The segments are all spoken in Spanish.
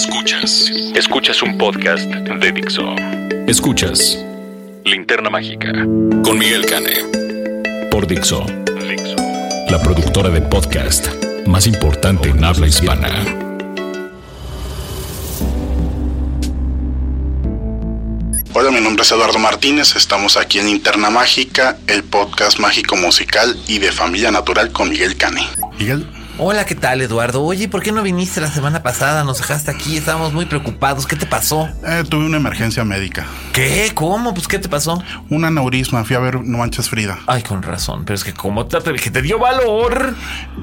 Escuchas. Escuchas un podcast de Dixo. Escuchas Linterna Mágica con Miguel Cane. Por Dixo. Dixo. La productora de podcast más importante en habla hispana. Hola, mi nombre es Eduardo Martínez, estamos aquí en Linterna Mágica, el podcast mágico musical y de familia natural con Miguel Cane. Miguel. Hola, ¿qué tal, Eduardo? Oye, ¿por qué no viniste la semana pasada? Nos dejaste aquí, estábamos muy preocupados. ¿Qué te pasó? Eh, tuve una emergencia médica. ¿Qué? ¿Cómo? Pues, ¿qué te pasó? Un aneurisma, fui a ver No Manches Frida. Ay, con razón, pero es que ¿cómo te? ¿Que te dio valor?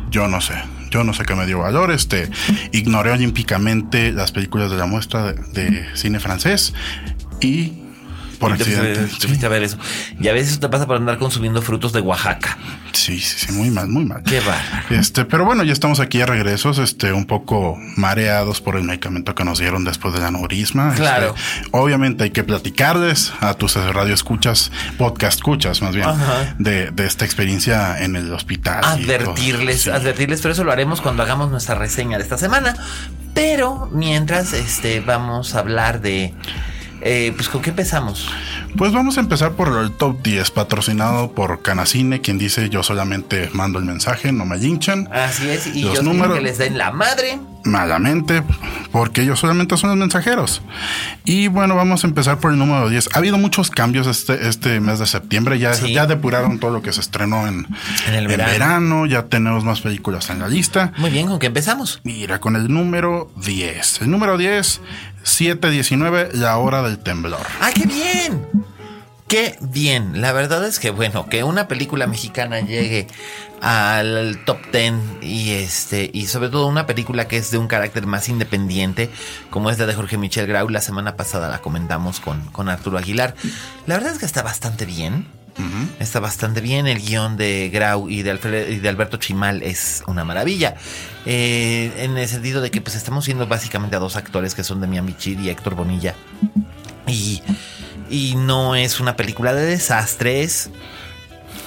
Yo no sé. Yo no sé qué me dio valor. Este, ignoré olímpicamente las películas de la muestra de, de cine francés y por Y te fuiste- accidente. te fuiste a ver eso. Y a veces eso te pasa por andar consumiendo frutos de Oaxaca. Sí, sí, sí, muy mal, muy mal. Qué bárbaro. Este, pero bueno, ya estamos aquí de regresos, este, un poco mareados por el medicamento que nos dieron después del aneurisma. Este, Claro. obviamente hay que platicarles a tus radio escuchas, podcast escuchas más bien, de, de esta experiencia en el hospital. advertirles. Sí. advertirles, pero eso lo haremos cuando hagamos nuestra reseña de esta semana. Pero mientras, este, vamos a hablar de, eh, pues, ¿con qué empezamos? Pues vamos a empezar por el top 10, patrocinado por Canacine, quien dice yo solamente mando el mensaje, no me linchan. Así es, y Los yo números- que les den la madre. malamente, porque ellos solamente son los mensajeros. Y bueno, vamos a empezar por el número 10. Ha habido muchos cambios este, este mes de septiembre. Ya, Sí. ya depuraron todo lo que se estrenó en, En el verano. verano. Ya tenemos más películas en la lista. Muy bien, ¿con qué empezamos? Mira, con el número 10. El número 10, 719, La Hora del Temblor. ¡Ah, qué bien! Qué bien. La verdad es que, bueno, que una película mexicana llegue al top 10 y este, y sobre todo una película que es de un carácter más independiente, como es la de Jorge Michel Grau, la semana pasada la comentamos con, con Arturo Aguilar. La verdad es que está bastante bien. Está bastante bien. El guion de Grau y de, Alfred- y de Alberto Chimal es una maravilla. Eh, en el sentido de que pues estamos viendo básicamente a dos actores que son Demian Bichir y Héctor Bonilla. Y, y no es una película de desastres.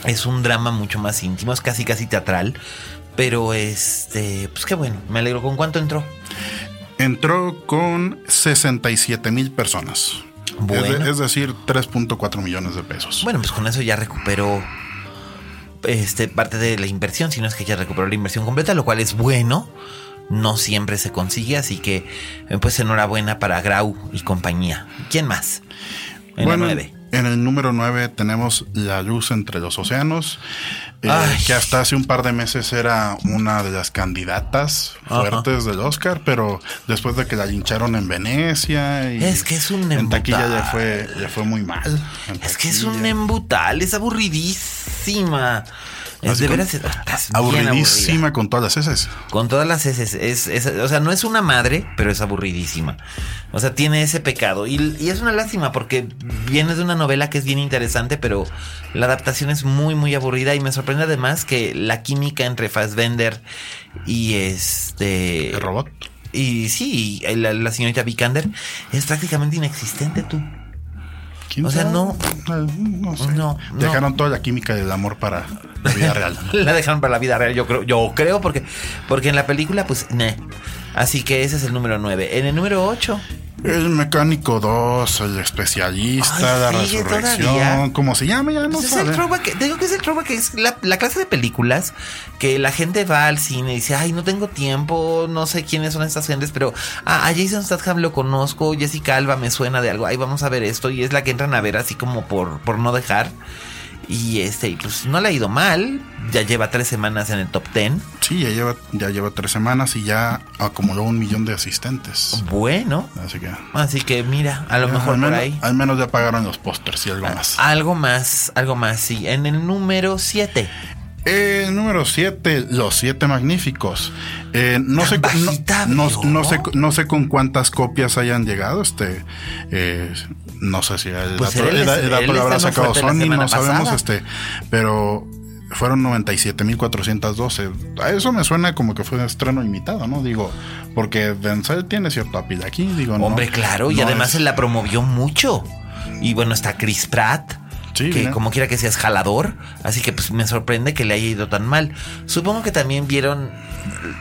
Es un drama mucho más íntimo, es casi casi teatral. Pero este, pues qué bueno, me alegro. ¿Con cuánto entró? Entró con 67 mil personas. Es, de- Bueno. es decir, 3.4 millones de pesos. Bueno, pues con eso ya recuperó este, parte de la inversión, si no es que ya recuperó la inversión completa, lo cual es bueno. No siempre se consigue, así que eh, pues enhorabuena para Grau y compañía. ¿Quién más? En bueno, la 9. En el número 9 tenemos La Luz entre los Océanos, eh, que hasta hace un par de meses era una de las candidatas Ajá. fuertes del Oscar, pero después de que la lincharon en Venecia y Es que es un en taquilla ya fue, ya fue muy mal. Es que es un embutal, es aburridísima. Es Así de veras, es- es bien aburridísima con todas las heces. Con todas las heces. Es, es- o sea, no es una madre, pero es aburridísima. O sea, tiene ese pecado. Y, y es una lástima porque viene de una novela que es bien interesante, pero la adaptación es muy, muy aburrida. Y me sorprende además que la química entre Fassbender y este. El robot. Y sí, y la, la señorita Vikander es prácticamente inexistente, tú. ¿Quién O sea, sabe? no. No sé. No, no. Dejaron toda la química del amor para la vida real. La dejaron para la vida real, yo creo, yo creo, porque, porque en la película, pues, ne. Así que ese es el número 9. En el número 8, El mecánico 2, el especialista, Ay, la resurrección, todavía. como se llama, ya no pues es el sabe. throwback, te digo que es el throwback, que es la, la clase de películas que la gente va al cine y dice, ay, no tengo tiempo, no sé quiénes son estas gentes, pero ah, a Jason Statham lo conozco, Jessica Alba me suena de algo, ay, vamos a ver esto, y es la que entran a ver así como por, por no dejar. Y este, pues no le ha ido mal, ya lleva tres semanas en el top 10. Sí, ya lleva, ya lleva tres semanas y ya acumuló un millón de asistentes. Bueno, Así que. así que mira, a lo ya, mejor al, por menos, ahí. al menos ya pagaron los pósters y algo más. Algo más, algo más, sí. En el número 7. Eh, número 7, Los Siete Magníficos. Eh, no, sé, no sé, no sé con cuántas copias hayan llegado. Este, eh, no sé si el Pues dato, el, el lo habrá sacado Sony, no sabemos. pasada. Este, pero fueron 97.412. A eso me suena como que fue un estreno imitado, ¿no? Digo, porque Denzel tiene cierto apil aquí. Digo, no- Hombre, claro, y no además es- él la promovió mucho. Y bueno, está Chris Pratt. Sí, que ¿no? como quiera que sea es jalador, así que pues me sorprende que le haya ido tan mal. Supongo que también vieron,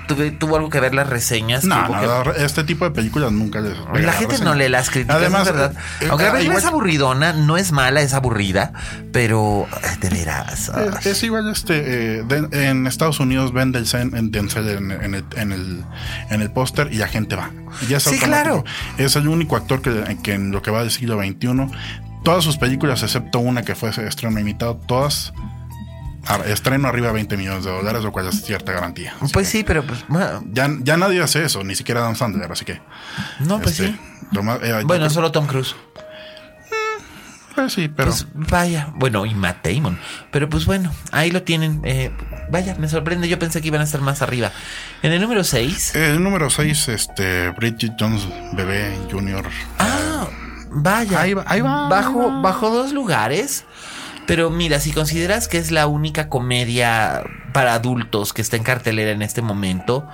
tuve- tuvo algo que ver las reseñas. No, hubo no, que- este tipo de películas nunca les. Pues la gente no lee las críticas, Además, es verdad. eh, Aunque la eh, película igual- es aburridona, no es mala, es aburrida, pero eh, de veras. ay. Es, es igual este eh, de- en Estados Unidos ven Denzel en, Denzel en, en el, en el, en el póster y la gente va. Y es Sí, automático. claro. Es el único actor que, que en lo que va del siglo XXI, todas sus películas, excepto una que fue estreno imitado, todas estreno arriba de 20 millones de dólares, lo cual es cierta garantía. Pues sí, pero pues bueno, Ya, ya nadie hace eso, ni siquiera Dan Sandler, así que. no, pues este, sí. más- eh, Bueno, creo- solo Tom Cruise. pues sí, pero. Pues vaya, bueno, y Matt Damon. Pero pues bueno, ahí lo tienen. eh, vaya, me sorprende. Yo pensé que iban a estar más arriba. En el número 6. el número 6, este, Bridget Jones Bebé Jr. Ah, vaya. Ahí va, ahí va. Bajo, bajo dos lugares. Pero mira, si consideras que es la única comedia para adultos que está en cartelera en este momento,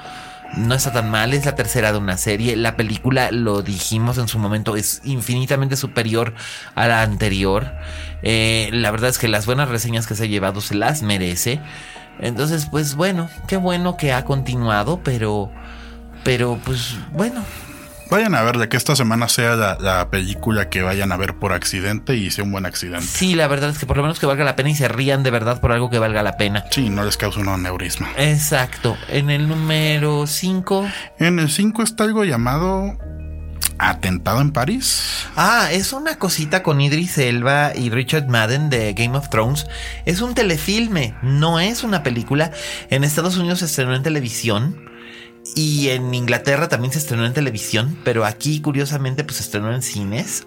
no está tan mal. Es la tercera de una serie. La película, lo dijimos en su momento, es infinitamente superior a la anterior. Eh, la verdad es que las buenas reseñas que se ha llevado se las merece. Entonces, pues bueno, qué bueno que ha continuado, pero... Pero pues bueno, Vayan a verle que esta semana sea la, la película que vayan a ver por accidente y sea un buen accidente. Sí, la verdad es que por lo menos que valga la pena y se rían de verdad por algo que valga la pena. Sí, no les causa un aneurisma. Exacto. En el número 5. En el 5 está algo llamado Atentado en París. Ah, es una cosita con Idris Elba y Richard Madden de Game of Thrones. Es un telefilme, no es una película. En Estados Unidos se estrenó en televisión. Y en Inglaterra también se estrenó en televisión, pero aquí curiosamente pues se estrenó en cines.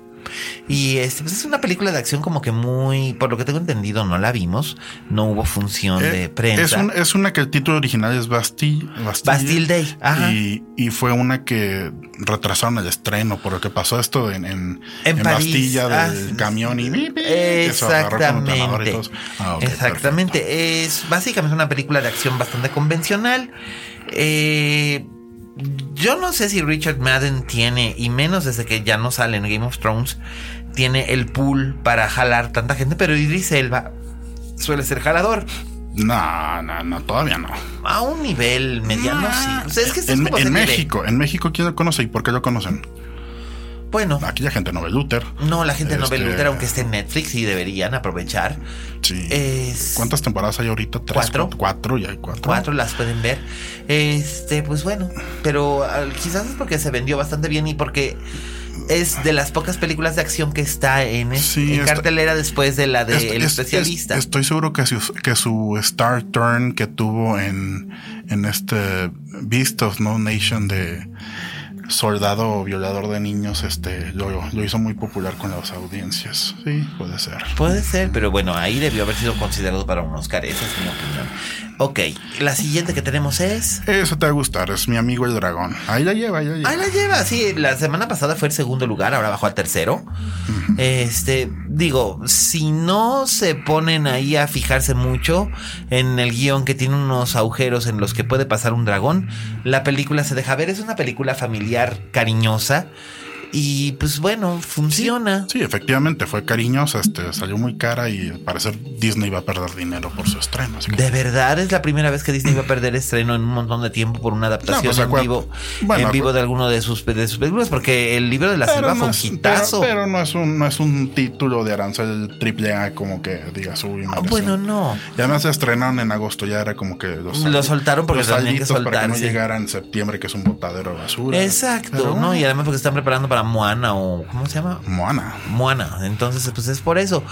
Y este, pues es una película de acción como que muy, por lo que tengo entendido, no la vimos, no hubo función Eh, de prensa. Es, un- es una que el título original es Bastille. Bastille Day, ajá. Y, y fue una que retrasaron el estreno por lo que pasó esto en, en, En en París, Bastilla ah, del camión y Exactamente. Ah, Exactamente. Es básicamente una película de acción bastante convencional. Eh, yo no sé si Richard Madden tiene, y menos desde que ya no sale en Game of Thrones, tiene el pool para jalar tanta gente, pero Idris Elba suele ser jalador. No, no, no, todavía no. A un nivel mediano, sí. O sea, es que esto es en, como en. México, en México, ¿quién lo conoce y por qué lo conocen? Bueno, Aquí la gente no ve Luther. no, la gente no ve Este- Luther, aunque esté en Netflix y deberían aprovechar. Sí. Es- ¿Cuántas temporadas hay ahorita? ¿Tres? ¿Cuatro? Cuatro, y hay cuatro. cuatro las pueden ver. Este, pues bueno, pero quizás es porque se vendió bastante bien y porque es de las pocas películas de acción que está en, Sí, en está- cartelera después de la de Es- El es- especialista. es- estoy seguro que su, que su Star Turn que tuvo en, en este Beast of No Nation de soldado violador de niños, este, lo, lo hizo muy popular con las audiencias. Sí, puede ser. Puede ser, pero bueno, ahí debió haber sido considerado para un Oscar, esa es mi opinión. Ok, la siguiente que tenemos es... Eso te va a gustar, es mi amigo el dragón. Ahí la lleva, ahí la lleva. Ahí la lleva, sí, la semana pasada fue el segundo lugar, ahora bajó al tercero. Este, digo, si no se ponen ahí a fijarse mucho en el guion que tiene unos agujeros en los que puede pasar un dragón, la película se deja ver, es una película familiar cariñosa y pues bueno, funciona. Sí, efectivamente, fue cariñosa, este, salió muy cara y al parecer Disney va a perder dinero por su estreno. Así que- De verdad es la primera vez que Disney va a perder estreno en un montón de tiempo por una adaptación No, pues, en acuer- vivo, bueno, en vivo de alguno de sus, de sus películas, porque el libro de la selva fue no un es, hitazo. pero, pero no es un no es un título de arancel triple A como que digas uy merece bueno, un- no. Y además se estrenaron en agosto, ya era como que los, Lo soltaron porque los tenían que para que no llegara en septiembre, que es un botadero de basura. Exacto, Pero, ¿no? Y además porque están preparando para Moana o ¿cómo se llama? Moana. Moana. Entonces, pues es por eso.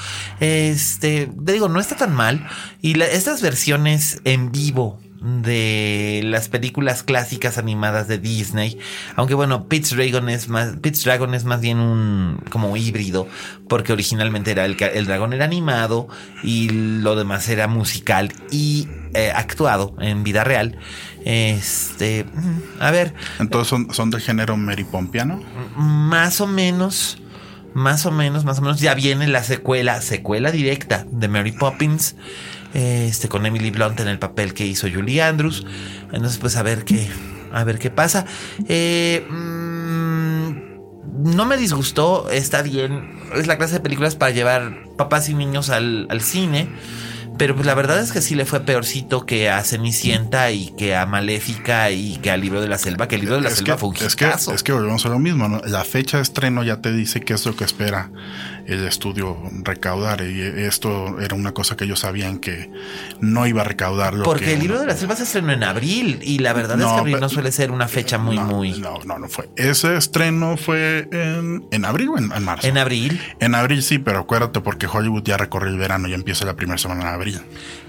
Este, te digo, no está tan mal. Y la- estas versiones en vivo de las películas clásicas animadas de Disney. Aunque bueno, Pete's Dragon es más, Pete's Dragon es más bien un como híbrido, porque originalmente era el, el dragón era animado y lo demás era musical y eh, actuado en vida real. Este, a ver. Entonces son, son del género Mary Pompiano. Más o menos. Más o menos, más o menos. Ya viene la secuela, secuela directa de Mary Poppins. Este, con Emily Blunt en el papel que hizo Julie Andrews. Entonces, pues a ver qué. A ver qué pasa. Eh, mm, no me disgustó. Está bien. Es la clase de películas para llevar papás y niños al, al cine. Pero pues la verdad es que sí le fue peorcito que a Cenicienta y que a Maléfica y que al Libro de la Selva, que el Libro de la Selva fue un es que, es que volvemos a lo mismo, ¿no? La fecha de estreno ya te dice qué es lo que espera el estudio recaudar y esto era una cosa que ellos sabían que no iba a recaudar lo Porque el Libro de la Selva se estrenó en abril y la verdad es que abril no suele ser una fecha muy, muy... No, no, no fue. Ese estreno fue en, en abril o en, en, marzo. En abril. En abril sí, pero acuérdate porque Hollywood ya recorrió el verano y empieza la primera semana de abril.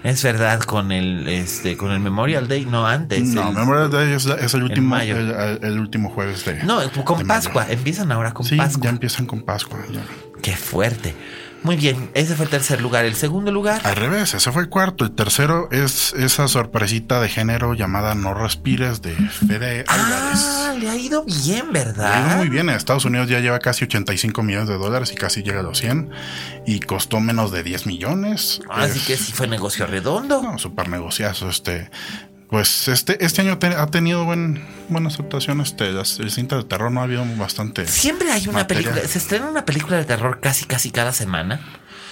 Es verdad, con el este con el Memorial Day, no antes. No, Memorial Day es, es el último el, el, último jueves de. No, con Pascua. Empiezan ahora con sí, Pascua. Ya empiezan con Pascua. Ya. Qué fuerte. Muy bien, ese fue el tercer lugar. El segundo lugar. Al revés, ese fue el cuarto. El tercero es esa sorpresita de género llamada No Respires de Fede Álvarez. Ah, le ha ido bien, ¿verdad? Le ha ido muy bien. En Estados Unidos ya lleva casi 85 millones de dólares y casi llega a los 100. Y costó menos de 10 millones. Así es, que sí fue negocio redondo. No, súper negociazo. Este, pues este, este año te, ha tenido buen, buena aceptación. Este, las, el cinta de terror no ha habido bastante. Siempre hay una película. Se estrena una película de terror casi, casi cada semana.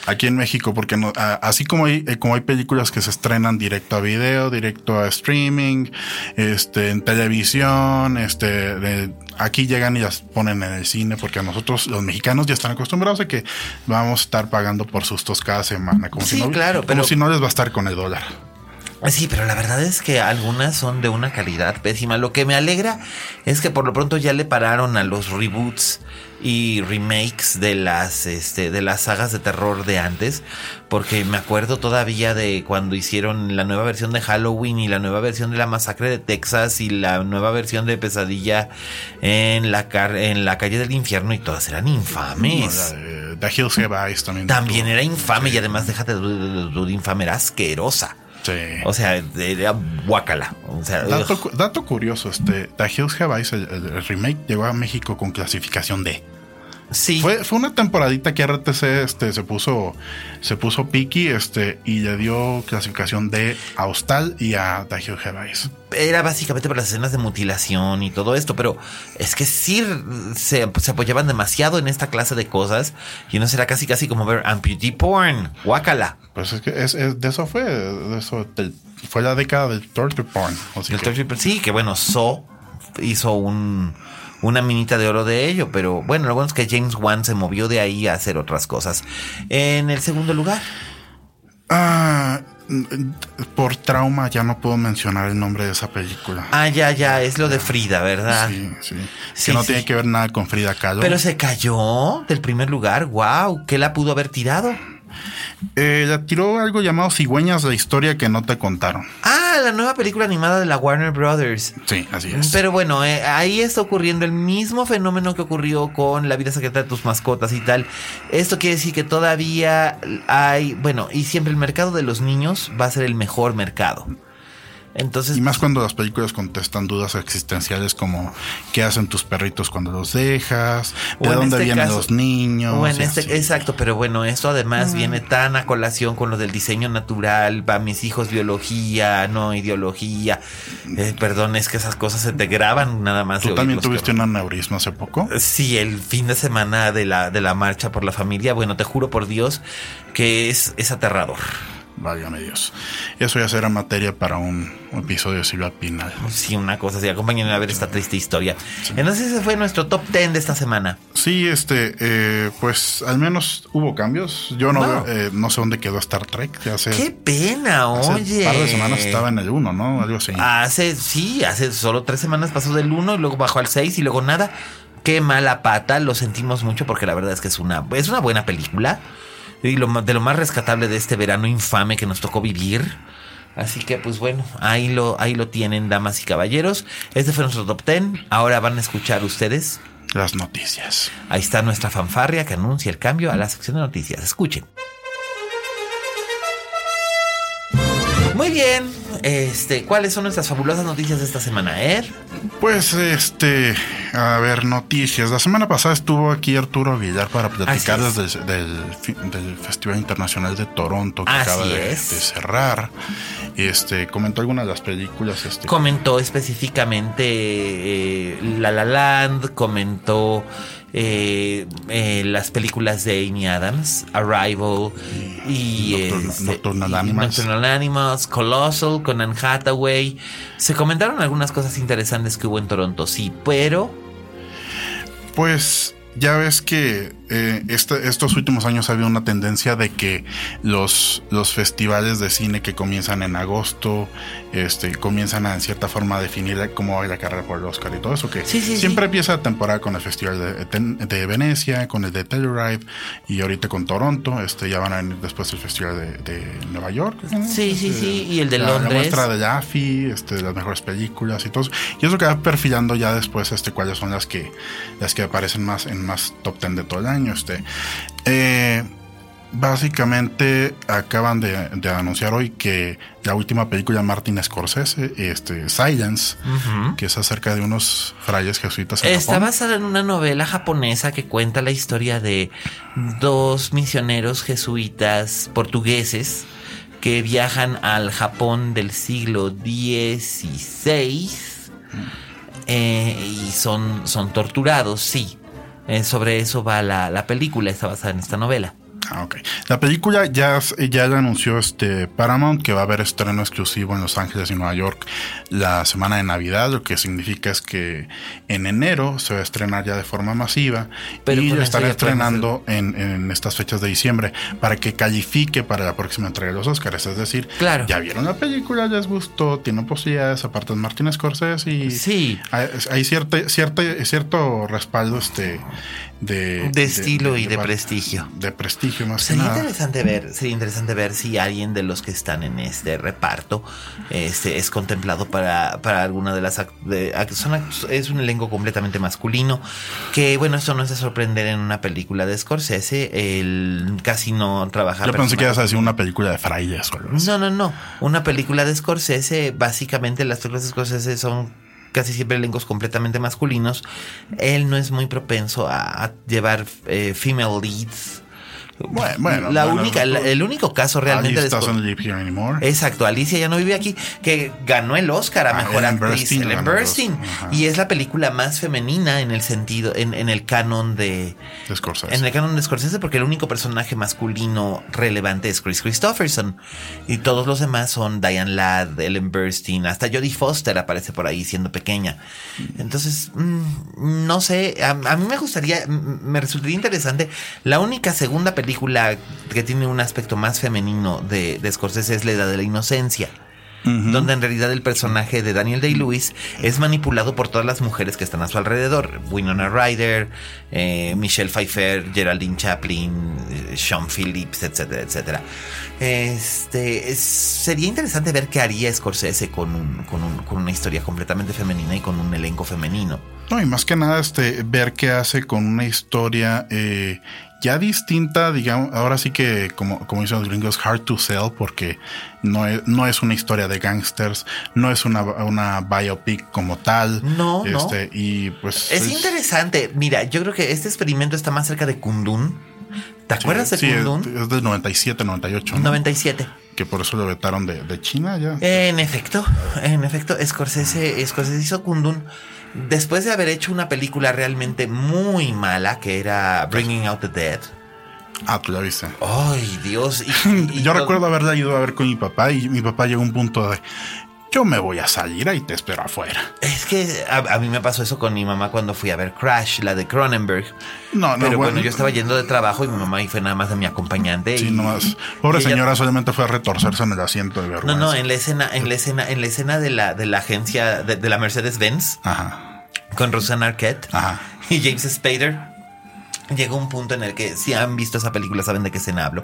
Aquí en México, porque no, así como hay, como hay películas que se estrenan directo a video, directo a streaming, este, en televisión, este, de, aquí llegan y las ponen en el cine, porque a nosotros, los mexicanos, ya están acostumbrados a que vamos a estar pagando por sustos cada semana, como, sí, si, no, claro, como pero... si no les va a estar con el dólar. Sí, pero la verdad es que algunas son de una calidad pésima. Lo que me alegra es que por lo pronto ya le pararon a los reboots y remakes de las este de las sagas de terror de antes, porque me acuerdo todavía de cuando hicieron la nueva versión de Halloween y la nueva versión de la masacre de Texas y la nueva versión de Pesadilla en la en la calle del infierno y todas eran infames. No, la, The Hills Have Eyes también. También era infame y además déjate de, de, de infame era asquerosa. Sí. O sea, era guacala. O sea, dato, dato, curioso, este, The Hills Have Eyes, el, el, remake, llegó a México con clasificación D. Sí. Fue, fue una temporadita que RTC este, se puso se puso piqui este, y le dio clasificación de a Hostal y a The Eyes. Era básicamente para las escenas de mutilación y todo esto, pero es que sí se, se apoyaban demasiado en esta clase de cosas y no será casi casi como ver amputee porn, guacala. Pues es que es, es, de eso fue, de eso del, fue la década del torture porn. El que, torture, sí, que bueno, So hizo un una minita de oro de ello, pero bueno, lo bueno es que James Wan se movió de ahí a hacer otras cosas. En el segundo lugar. Ah, por trauma ya no puedo mencionar el nombre de esa película. Ah, ya, ya, es lo de Frida, ¿verdad? Sí, sí. sí que no sí. tiene que ver nada con Frida Kahlo. Pero se cayó del primer lugar. Wow, ¿qué la pudo haber tirado? Eh, tiró algo llamado Cigüeñas, la historia que no te contaron. Ah, la nueva película animada de la Warner Brothers. Sí, así es. Pero bueno, eh, ahí está ocurriendo el mismo fenómeno que ocurrió con La vida secreta de tus mascotas y tal. Esto quiere decir que todavía hay, bueno, y siempre el mercado de los niños va a ser el mejor mercado. Entonces, y más cuando las películas contestan dudas existenciales como qué hacen tus perritos cuando los dejas, de dónde este vienen caso, los niños. O en este, exacto, pero bueno, esto además mm. viene tan a colación con lo del diseño natural, va mis hijos biología, no ideología. Eh, perdón, es que esas cosas se te graban nada más. ¿Tú también tuviste un aneurisma hace poco? Sí, el fin de semana de la, de la marcha por la familia. Bueno, te juro por Dios que es, es aterrador. Válgame Dios. Eso ya será materia para un, un episodio de Silvia Pinal. Sí, una cosa así. Acompáñenme a ver esta triste historia. Sí. Entonces ese fue nuestro top 10 de esta semana. Sí, este, eh, pues al menos hubo cambios. Yo no, wow. eh, no sé dónde quedó Star Trek. Hace, ¡Qué pena! Hace oye. Un par de semanas estaba en el 1, ¿no? Algo así. Hace, sí, hace solo tres semanas pasó del 1 y luego bajó al 6 y luego nada. Qué mala pata. Lo sentimos mucho porque la verdad es que es una, es una buena película y lo, de lo más rescatable de este verano infame que nos tocó vivir. Así que, pues bueno, ahí lo, ahí lo tienen, damas y caballeros. Este fue nuestro top 10. Ahora van a escuchar ustedes. Las noticias. Ahí está nuestra fanfarria que anuncia el cambio a la sección de noticias. Escuchen. Muy bien, este, ¿cuáles son nuestras fabulosas noticias de esta semana, Er? Pues, este, a ver, noticias. La semana pasada estuvo aquí Arturo Aguilar para platicar desde el- del, del Festival Internacional de Toronto que Así acaba de, cerrar. Este, comentó algunas de las películas. Este, Comentó específicamente eh, La La Land, comentó eh, eh, las películas de Amy Adams, Arrival y este, Nocturnal Animals. Nocturnal Animals, Colossal con Anne Hathaway. Se comentaron algunas cosas interesantes que hubo en Toronto, sí, pero Pues ya ves que eh, este- estos últimos años había una tendencia de que los, los festivales de cine que comienzan en agosto este, comienzan a en cierta forma a definir cómo va la carrera por el Oscar y todo eso. Que Sí, sí, siempre empieza la temporada con el Festival de, de Venecia, con el de Telluride y ahorita con Toronto. Este, ya van a venir después el Festival de, de Nueva York. Sí, sí, sí, y el de la, La Londres. muestra de Jaffe, este, de las mejores películas y todo eso. Y eso que va perfilando ya después este, cuáles son las que, las que aparecen más en más top 10 de todo el año. Este. Eh, básicamente acaban de, de anunciar hoy que la última película de Martin Scorsese, este, Silence, que es acerca de unos frailes jesuitas en Está Japón. basada en una novela japonesa que cuenta la historia de dos misioneros jesuitas portugueses que viajan al Japón del siglo XVI eh, y son, son torturados, sí. Eh, sobre eso va la, la película, está basada en esta novela. Ah, ok. La película ya, ya anunció este Paramount que va a haber estreno exclusivo en Los Ángeles y Nueva York la semana de Navidad, lo que significa es que en enero se va a estrenar ya de forma masiva Pero y lo estará estrenando en, en estas fechas de diciembre para que califique para la próxima entrega de los Oscars. Es decir, Claro. ya vieron la película, les gustó, tienen posibilidades, aparte de Martin Scorsese y Sí. hay, hay cierto, cierto, cierto respaldo este de, De estilo y de prestigio. De prestigio más que Sería nada. interesante ver, sería interesante ver si alguien de los que están en este reparto este, es contemplado para, para alguna de las son es un elenco completamente masculino. Que bueno, esto no es de sorprender en una película de Scorsese. Él casi no trabaja. Yo pensé que ibas a decir una película de frailes o algo así. no, no, no. Una película de Scorsese, básicamente las películas de Scorsese son casi siempre elencos completamente masculinos. Él no es muy propenso a, llevar eh, female leads. Bueno, bueno, la bueno, única, la- el único caso realmente de. Exacto, Alicia ya no vive aquí, que ganó el Oscar a Ah, mejor Ellen actriz, Burstyn Ellen Burstyn, Oscar, ajá. y es la película más femenina en el sentido, en, en el canon de, de Scorsese. en el canon de Scorsese, porque el único personaje masculino relevante es Chris Christopherson. Y todos los demás son Diane Ladd, Ellen Burstyn, hasta Jodie Foster aparece por ahí siendo pequeña. Entonces, mm, no sé, a, a mí me gustaría, me resultaría interesante. La única segunda película que tiene un aspecto más femenino de, de Scorsese es La Edad de la Inocencia donde en realidad el personaje de Daniel Day-Lewis es manipulado por todas las mujeres que están a su alrededor. Winona Ryder, eh, Michelle Pfeiffer, Geraldine Chaplin, eh, Sean Phillips, etcétera, etcétera. Este, es- sería interesante ver qué haría Scorsese con, un- con, un- con una historia completamente femenina y con un elenco femenino. No, y más que nada, este, ver qué hace con una historia eh, ya distinta, digamos, ahora sí que, como, como dicen los gringos, hard to sell, porque no es, no es una historia de gangsters, no es una, una biopic como tal. No, no. este, Y pues. Es interesante. Mira, yo creo que este experimento está más cerca de Kundun. ¿Te acuerdas de sí, es, Kundun? es del 97, 98. ¿no? 97. Que por eso lo vetaron de, de China ya. En efecto, en efecto, Scorsese, Scorsese hizo Kundun después de haber hecho una película realmente muy mala que era Bringing Out the Dead. Ah, tú ya viste. Ay, Dios. y- y Yo recuerdo haberla ido a ver con mi papá y mi papá llegó a un punto de yo me voy a salir ahí te espero afuera. Es que a, a mí me pasó eso con mi mamá cuando fui a ver Crash, la de Cronenberg. No, no, Pero bueno, yo estaba yendo de trabajo y mi mamá ahí fue nada más de mi acompañante. Sí, y, nomás. Pobre y ella- señora solamente fue a retorcerse en el asiento de No, vergüenza. no, en la escena, en la escena, en la escena de la, de la agencia de, de la Mercedes-Benz Ajá, con Rosanna Arquette ajá. y James Spader. Llegó un punto en el que si han visto esa película saben de qué escena hablo.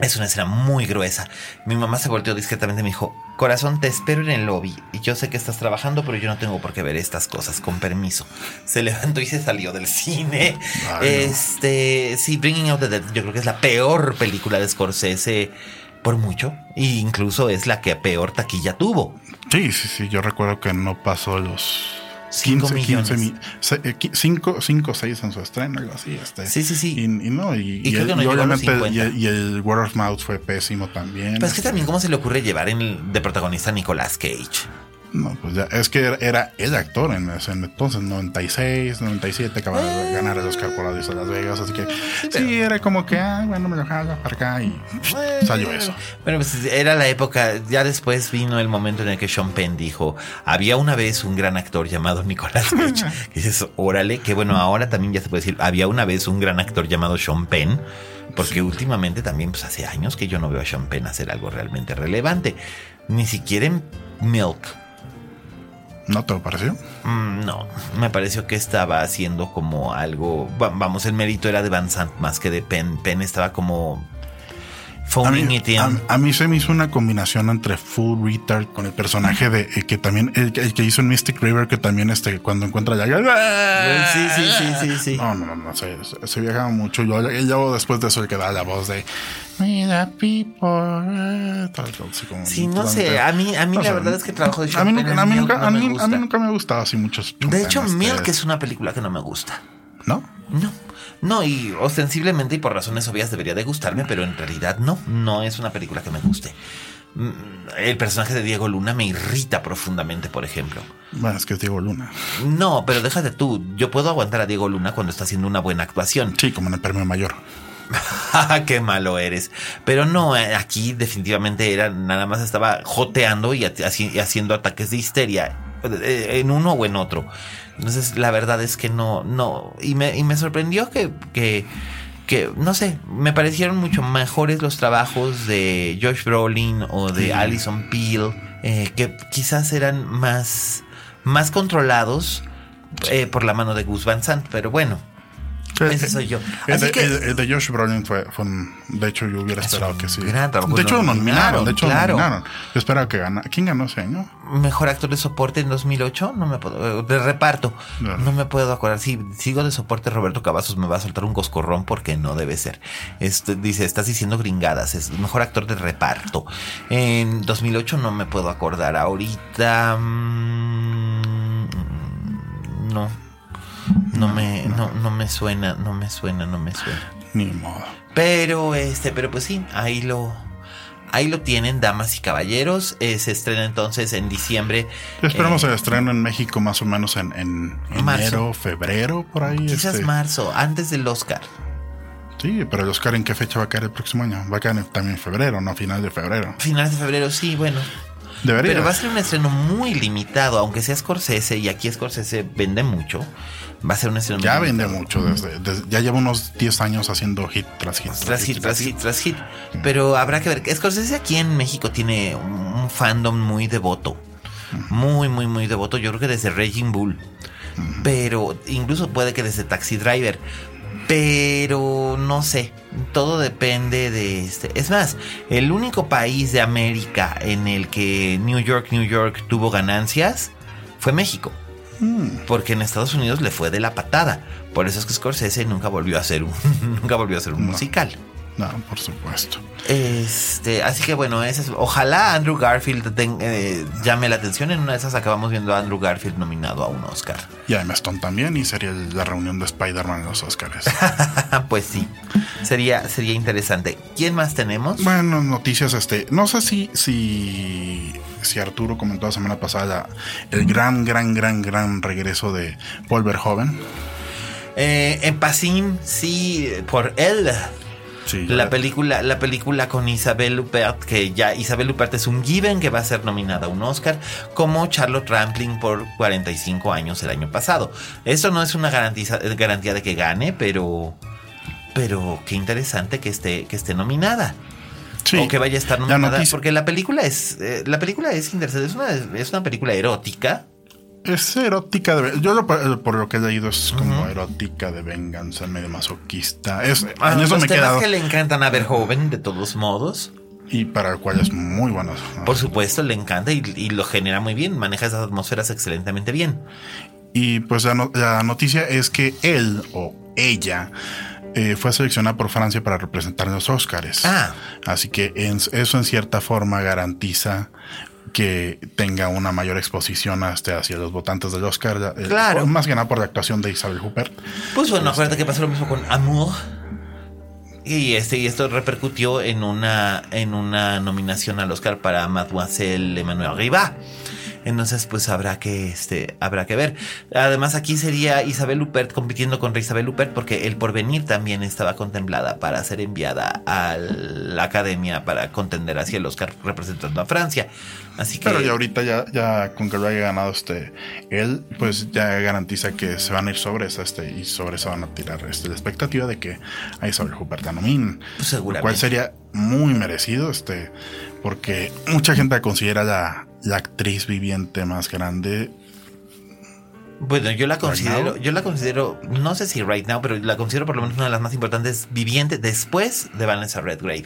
Es una escena muy gruesa. Mi mamá se volteó discretamente y me dijo, corazón, te espero en el lobby. Y yo sé que estás trabajando, pero yo no tengo por qué ver estas cosas, con permiso. Se levantó y se salió del cine. este, sí, Bringing Out the Dead, yo creo que es la peor película de Scorsese por mucho. E incluso es la que peor taquilla tuvo. Sí, sí, sí. Yo recuerdo que no pasó los 15 15 5 o 6 en su estreno, algo así. Este. Sí, sí, sí. Y, no, y, y, el, obviamente y, el Word of Mouth fue pésimo también. Pero es que este. también, ¿cómo se le ocurre llevar en, de protagonista a Nicolas Cage? No, pues ya, es que era, el actor en ese entonces, 96, 97, acaba de ganar el Oscar por Adiós a Las Vegas, así que sí, era como que, ah, bueno, me lo jalo para acá y salió eso. Bueno, pues era la época, ya después vino el momento en el que Sean Penn dijo, había una vez un gran actor llamado Nicolas Cage, que dices, órale, que bueno, ahora también ya se puede decir, había una vez un gran actor llamado Sean Penn, porque últimamente también, pues hace años que yo no veo a Sean Penn hacer algo realmente relevante, ni siquiera en Milk ¿No te pareció? Mm, no, me pareció que estaba haciendo como algo. Vamos, el mérito era de Van Sant más que de Penn. Penn estaba como a mí, a, mí, se me hizo una combinación entre Full Retard con el personaje de eh, que también el, que hizo en Mystic River que también este cuando encuentra ya sí sí sí sí sí. No no no, no se, se viajaba mucho. Yo, yo después de eso le quedaba la voz de Mira people sí no sé a mí a mí la verdad es que trabajo de a mí, nunca, a, mí nunca, a, mí, nunca me ha gustado así muchos de hecho Milk es una película que no me gusta. ¿no? no no, y ostensiblemente y por razones obvias debería de gustarme, pero en realidad no, no es una película que me guste. Mm, el personaje de Diego Luna me irrita profundamente, por ejemplo. Bueno, es que es Diego Luna. No, pero déjate tú. Yo puedo aguantar a Diego Luna cuando está haciendo una buena actuación. Sí, como en el premio mayor. Qué malo eres. Pero no, eh, aquí definitivamente era nada más estaba joteando y haciendo ataques de histeria eh, en uno o en otro. Entonces, la verdad es que no, no. Y me, y me sorprendió que, que, que, no sé, me parecieron mucho mejores los trabajos de Josh Brolin o de Alison Peel, eh, que quizás eran más, más controlados eh, por la mano de Gus Van Sant, pero bueno. Ese soy yo. El de, Josh Brolin fue, de hecho, yo hubiera esperado que sí. de hecho, nominaron. De hecho, claro. nominaron. Yo esperaba que ganara. ¿Quién ganó ese año? Mejor actor de soporte en 2008. No me puedo. De reparto. No, me puedo acordar. Si sigo de soporte, Roberto Cavazos me va a soltar un coscorrón porque no debe ser. Este, dice, estás diciendo gringadas. Es mejor actor de reparto. En 2008 no me puedo acordar. Ahorita. Mmm, no. No, me, no, no me suena, no me suena, no me suena. Ni modo. Pero este, pero pues sí, ahí lo, ahí lo tienen, damas y caballeros. Eh, se estrena entonces en diciembre. Esperamos eh, el estreno en México más o menos en, en enero, febrero, por ahí. Quizás este. marzo, antes del Oscar. Sí, pero el Oscar en qué fecha va a caer el próximo año? Va a caer también en febrero, no final de febrero. Final de febrero, sí, bueno. Debería. Pero va a ser un estreno muy limitado, aunque sea Scorsese, y aquí Scorsese vende mucho. Va a ser un estreno. Ya vende mucho, desde, ya lleva unos 10 años haciendo hit tras hit. Tras, hit, tras hit, tras hit. Pero habrá que ver. Scorsese aquí en México tiene un fandom muy devoto. Muy, muy, muy devoto. Yo creo que desde Raging Bull. Pero incluso puede que desde Taxi Driver. Pero no sé, todo depende de este. Es más, el único país de América en el que New York, New York tuvo ganancias fue México. Porque en Estados Unidos le fue de la patada. Por eso es que Scorsese nunca volvió a hacer un, nunca volvió a hacer un musical. No, por supuesto. Este, así que bueno, ojalá Andrew Garfield eh, llame la atención. En una de esas acabamos viendo a Andrew Garfield nominado a un Oscar. Y a Emma Stone también, y sería la reunión de Spider-Man en los Oscars. pues sí, sería, sería interesante. ¿Quién más tenemos? Bueno, noticias, este, no sé si, si, si Arturo comentó la semana pasada el gran, gran, gran, gran regreso de Paul Verhoeven. Eh, en Pasim, sí, por él la película, la película con Isabel Luppert, que ya Isabel Luppert es un given que va a ser nominada a un Oscar, como Charlotte Rampling por 45 años el año pasado. Eso no es una garantía, garantía de que gane, pero, pero qué interesante que esté, que esté nominada. o que vaya a estar nominada, porque la película es, eh, la película es interesante, es una, es una película erótica, Es erótica de yo lo, por lo que he leído es como erótica de venganza, medio masoquista. Es Ah, en eso los me temas quedado que le encantan a Verhoeven, de todos modos. y para el cual es muy bueno. Por supuesto, le encanta y, y lo genera muy bien. Maneja esas atmósferas excelentemente bien. Y pues la, no- la noticia es que él o ella eh, fue seleccionada por Francia para representar los Óscares. Ah. Así que en- eso en cierta forma garantiza que tenga una mayor exposición hasta hacia los votantes del Oscar. eh, Claro. más que nada por la actuación de Isabel Huppert. Pues bueno, acuérdate que pasó lo mismo con Amour. Y este, y esto repercutió en una, en una nominación al Oscar para Mademoiselle Emmanuel Riva. Entonces, pues habrá que, este, habrá que ver. Además, aquí sería Isabel Huppert compitiendo contra Isabel Huppert porque el porvenir también estaba contemplada para ser enviada a la academia para contender hacia el Oscar representando a Francia. Así que. Pero ya ahorita ya, ya con que lo haya ganado este él, pues ya garantiza que se van a ir sobre esa este y sobre eso van a tirar este, la expectativa de que a Isabel Huppert nominen. Pues Lo seguramente. cual sería muy merecido, este, porque mucha gente la considera la, la actriz viviente más grande. Bueno, yo la considero, yo la considero, no sé si right now, pero la considero por lo menos una de las más importantes vivientes después de Vanessa Redgrave.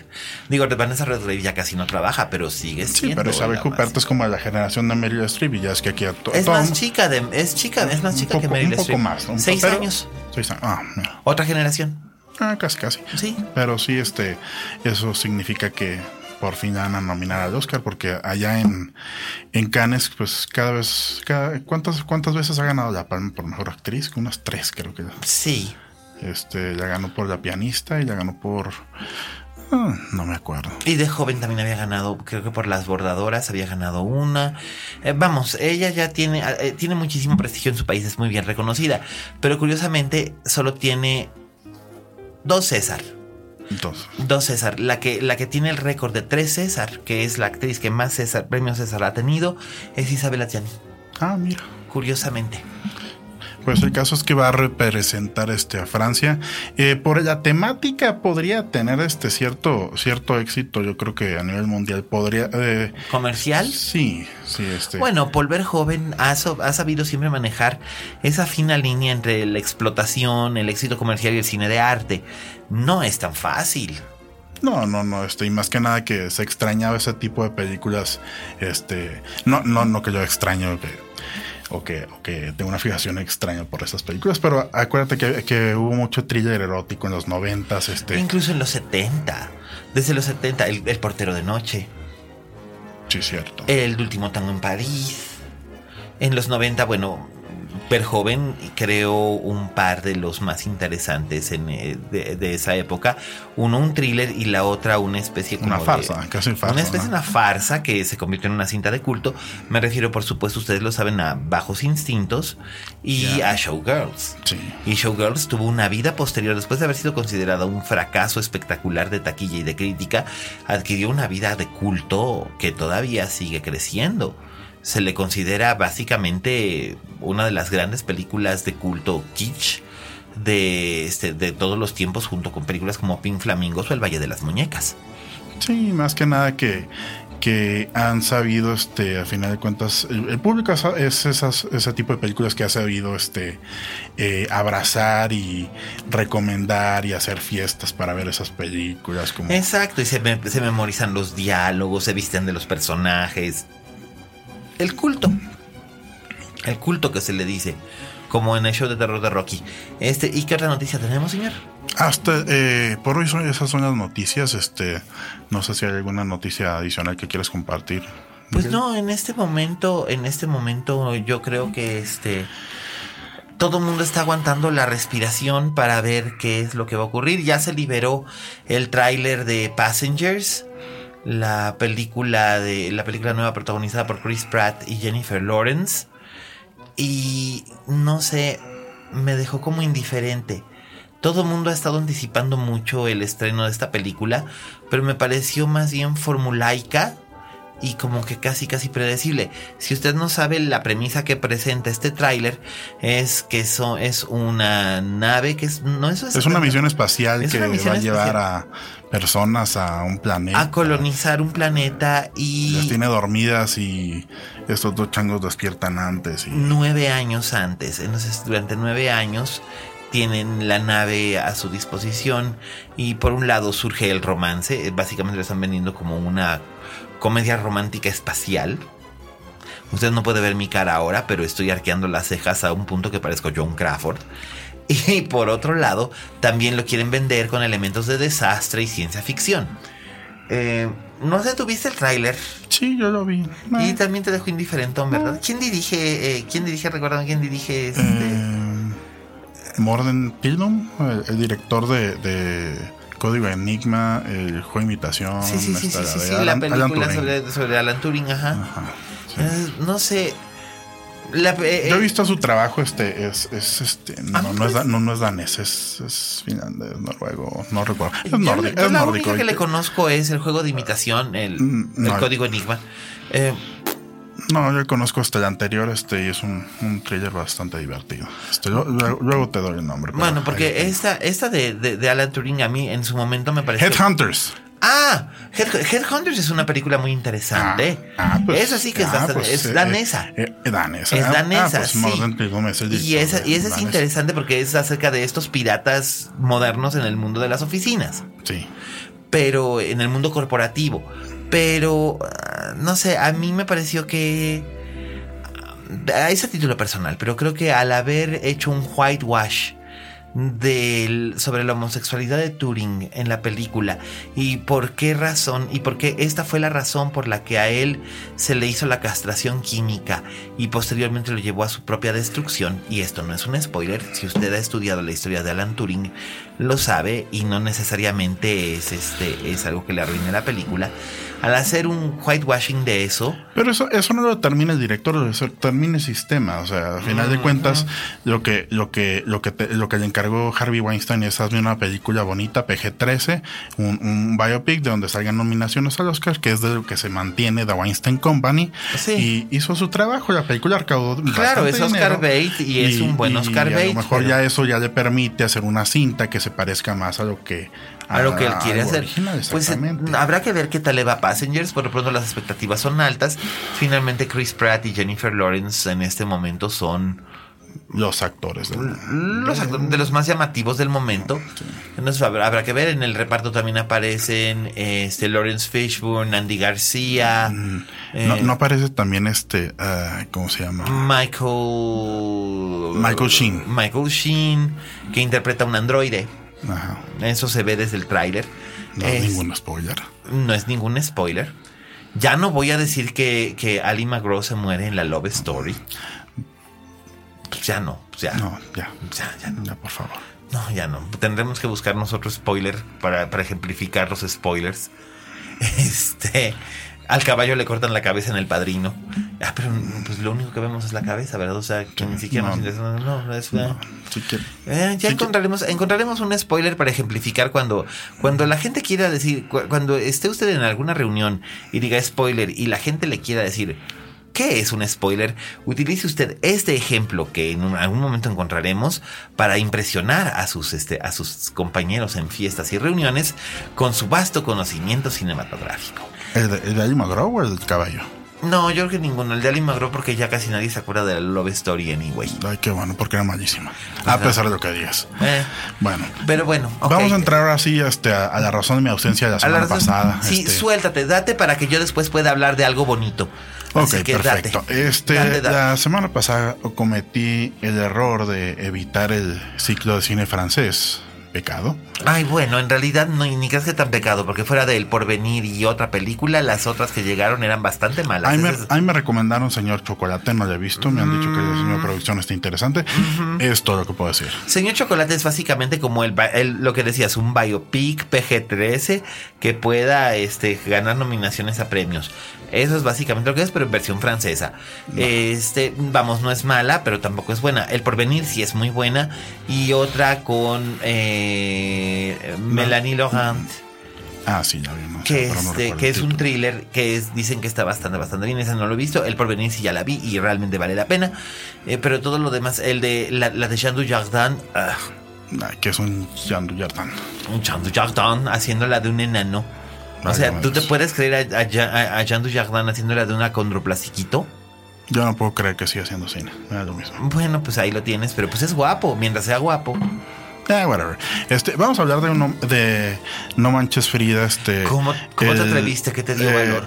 Digo, de Vanessa Redgrave ya casi no trabaja, pero sigue Sí, siendo. pero Isabel más- es como de la generación de Meryl Streep y ya es que aquí a es más chica de, es chica, es más chica poco, que Meryl un poco Streep. más. un- Seis pero- años, Seis años. Ah, mira. otra generación. Ah, casi, casi. Sí. Pero sí, este, eso significa que por fin van a nominar al Oscar, porque allá en, en Cannes, pues cada vez, cada, ¿cuántas, ¿cuántas veces ha ganado la Palma por mejor actriz? Unas tres, creo que. Sí. Este, la ganó por la pianista y la ganó por. ah, no me acuerdo. Y de joven también había ganado, creo que por las bordadoras había ganado una. Eh, vamos, ella ya tiene, eh, tiene muchísimo prestigio en su país, es muy bien reconocida. Pero curiosamente solo tiene dos César. Entonces, Dos César. La que, la que tiene el récord de tres César, que es la actriz que más César, premio César ha tenido, es Isabel Adjani. ah, mira. Curiosamente. Pues el caso es que va a representar este a Francia. Eh, por la temática podría tener este cierto, cierto éxito. Yo creo que a nivel mundial podría. eh, ¿Comercial? sí, sí, este. Bueno, Paul Verhoeven ha, so- ha sabido siempre manejar esa fina línea entre la explotación, el éxito comercial y el cine de arte. No es tan fácil. No, no, no, este, y más que nada que se extrañaba ese tipo de películas, este, no, no, no que yo extraño que, o que, o que tengo una fijación extraña por esas películas, pero acuérdate que, que hubo mucho thriller erótico en los noventas, este, Incluso en los 70. Desde los 70, el, el portero de noche. sí, cierto. El último tango en París. En los 90, bueno, Verhoeven creó un par de los más interesantes en, eh, de, de esa época. Uno un thriller y la otra una especie como Una de- farsa, casi farsa, Una especie ¿no? de una farsa que se convirtió en una cinta de culto. Me refiero, por supuesto, ustedes lo saben, a Bajos Instintos y a Showgirls. Sí. Y Showgirls tuvo una vida posterior, después de haber sido considerada un fracaso espectacular de taquilla y de crítica, adquirió una vida de culto que todavía sigue creciendo. Se le considera básicamente una de las grandes películas de culto kitsch de, este, de todos los tiempos, junto con películas como Pink Flamingos o El Valle de las Muñecas. Sí, más que nada que, que han sabido, este, a final de cuentas, el, el público es, es esas, ese tipo de películas que ha sabido, este, eh, abrazar y recomendar y hacer fiestas para ver esas películas. Como, Exacto, y se, se memorizan los diálogos, se visten de los personajes. El culto. El culto que se le dice. Como en el show de terror de Rocky. Este, ¿Y qué otra noticia tenemos, señor? Hasta eh, por hoy son, esas son las noticias. Este, no sé si hay alguna noticia adicional que quieras compartir. Pues no, en este momento, en este momento yo creo que este todo el mundo está aguantando la respiración para ver qué es lo que va a ocurrir. Ya se liberó el tráiler de Passengers, la película de la película nueva protagonizada por Chris Pratt y Jennifer Lawrence. Y no sé, me dejó como indiferente. Todo el mundo ha estado anticipando mucho el estreno de esta película, pero me pareció más bien formulaica y como que casi casi predecible. Si usted no sabe la premisa que presenta este tráiler es que eso es una nave que es no eso Es una misión espacial Es que va a llevar a personas a un planeta. A colonizar un planeta y... Las tiene dormidas y estos dos changos despiertan antes. Y... Nueve años antes. Entonces, durante nueve años tienen la nave a su disposición y por un lado surge el romance. Básicamente lo están vendiendo como una comedia romántica espacial. Usted no puede ver mi cara ahora, pero estoy arqueando las cejas a un punto que parezco John Crawford. Y por otro lado, también lo quieren vender con elementos de desastre y ciencia ficción. Eh, no sé, ¿tuviste el tráiler? Sí, yo lo vi. Y también te dejó indiferente, ¿verdad? ¿Quién dirige, eh, quién dirige, recuerdan quién dirige este? Eh, Morden Pildum, el, director de, Código Enigma, el juego Imitación. Sí, sí, sí, sí, sí, la película sobre, sobre, Alan Turing, ajá. no sé, eh, Yo he visto su trabajo, este, es, es este, no, no, es, no, no, es danés, es, es noruego, no recuerdo. Es, nórdico, es la única que le conozco es el juego de imitación, el, mm, el código Enigma. Eh, no, yo conozco este el anterior, este, y es un, un thriller bastante divertido. Este, luego, te doy el nombre. Bueno, porque esta, esta de, de, de, Alan Turing a mí en su momento me pareció. Headhunters. Ah, Headhunters es una película muy interesante. Ah, ah pues, Eso sí que es, ah, pues, es, danesa. Eh, eh, danesa. Es danesa, pues, sí. y esa, y esa es interesante porque es acerca de estos piratas modernos en el mundo de las oficinas. Sí. Pero en el mundo corporativo. Pero, ah, no sé, a mí me pareció que... A ese título personal, pero creo que al haber hecho un whitewash del, sobre la homosexualidad de Turing en la película y por qué razón y por qué esta fue la razón por la que a él se le hizo la castración química y posteriormente lo llevó a su propia destrucción. Y esto no es un spoiler si usted ha estudiado la historia de Alan Turing lo sabe y no necesariamente es este es algo que le arruine la película al hacer un whitewashing de eso. Pero eso, eso no lo determina el director, lo determina el sistema. O sea, al final de cuentas, lo que, lo que, lo que lo que le encargó Harvey Weinstein es hacer una película bonita, PG-13, un, un, biopic de donde salgan nominaciones al Oscar, que es de lo que se mantiene The Weinstein Company. Y hizo su trabajo, la película recaudó Claro, es Oscar Bate y, es un buen Oscar Bate. A lo mejor ya eso ya le permite hacer una cinta que se parezca más a lo que a, lo que él quiere hacer. Pues habrá que ver qué tal le va a Passengers. Por lo pronto las expectativas son altas. Finalmente Chris Pratt y Jennifer Lawrence en este momento son los actores, los actores de los más llamativos del momento. Entonces habrá, que ver. En el reparto también aparecen este Lawrence Fishburne, Andy García. Mm, eh, no, aparece también este, uh, ¿cómo se llama? Michael. Michael Sheen. Michael Sheen, que interpreta un androide. Eso se ve desde el tráiler. No es, ningún spoiler. No es ningún spoiler. Ya no voy a decir que, que Ali McGraw se muere en la Love Story. Pues ya no, pues ya. No, ya. Ya, ya Ya, por favor. No, ya no. Tendremos que buscarnos otro spoiler para, para ejemplificar los spoilers. Este. Al caballo le cortan la cabeza en el padrino. Ah, pero pues lo único que vemos es la cabeza, ¿verdad? O sea, que ni siquiera nos interesa. No, es, eh, ya encontraremos, encontraremos un spoiler para ejemplificar cuando, cuando la gente quiera decir, cuando esté usted en alguna reunión y diga spoiler y la gente le quiera decir, ¿Qué es un spoiler? Utilice usted este ejemplo que en algún momento encontraremos para impresionar a sus, este, a sus compañeros en fiestas y reuniones con su vasto conocimiento cinematográfico. ¿El de, el McGraw o el del caballo? No, yo creo que ninguno. El de Ali McGraw porque ya casi nadie se acuerda de la Love Story anyway. Ay, qué bueno, porque era malísima. A pesar de lo que digas. Eh, bueno. Pero bueno. Vamos a entrar ahora sí este, a, la razón de mi ausencia de la semana pasada. Sí, este. suéltate, date para que yo después pueda hablar de algo bonito. Ok, perfecto. este, La semana pasada cometí el error de evitar el ciclo de cine francés pecado. Ay, bueno, en realidad no, ni crees que tan pecado, porque fuera de El Porvenir y otra película, las otras que llegaron eran bastante malas. Ahí me, recomendaron Señor Chocolate, no lo he visto, me han dicho que el señor mm. producción está interesante. Es todo lo que puedo decir. Señor Chocolate es básicamente como el, lo que decías, un biopic PG-13 que pueda este, ganar nominaciones a premios. Eso es básicamente lo que es, pero en versión francesa. Este, vamos, no es mala, pero tampoco es buena. El Porvenir sí es muy buena. Y otra con eh, Melanie Laurent. Ah, sí, ya vimos. Que, que es un thriller que es, dicen que está bastante, bastante bien. Esa no lo he visto. El Porvenir sí ya la vi y realmente vale la pena. Eh, pero todo lo demás, el de la, de Jean Dujardin, Ah, Que es un Jean Dujardin. Un Jean Dujardin haciéndola de un enano. O sea, ¿tú te puedes creer a, a, a- Jean Dujardin haciéndola de una condroplastiquito? Yo no puedo creer que siga haciendo cine. Lo mismo. Bueno, pues ahí lo tienes, pero pues es guapo. Mientras sea guapo. Eh, whatever. Este, vamos a hablar de, uno, de No Manches Frida. Este, ¿Cómo, cómo te atreviste? ¿Qué te dio eh, valor?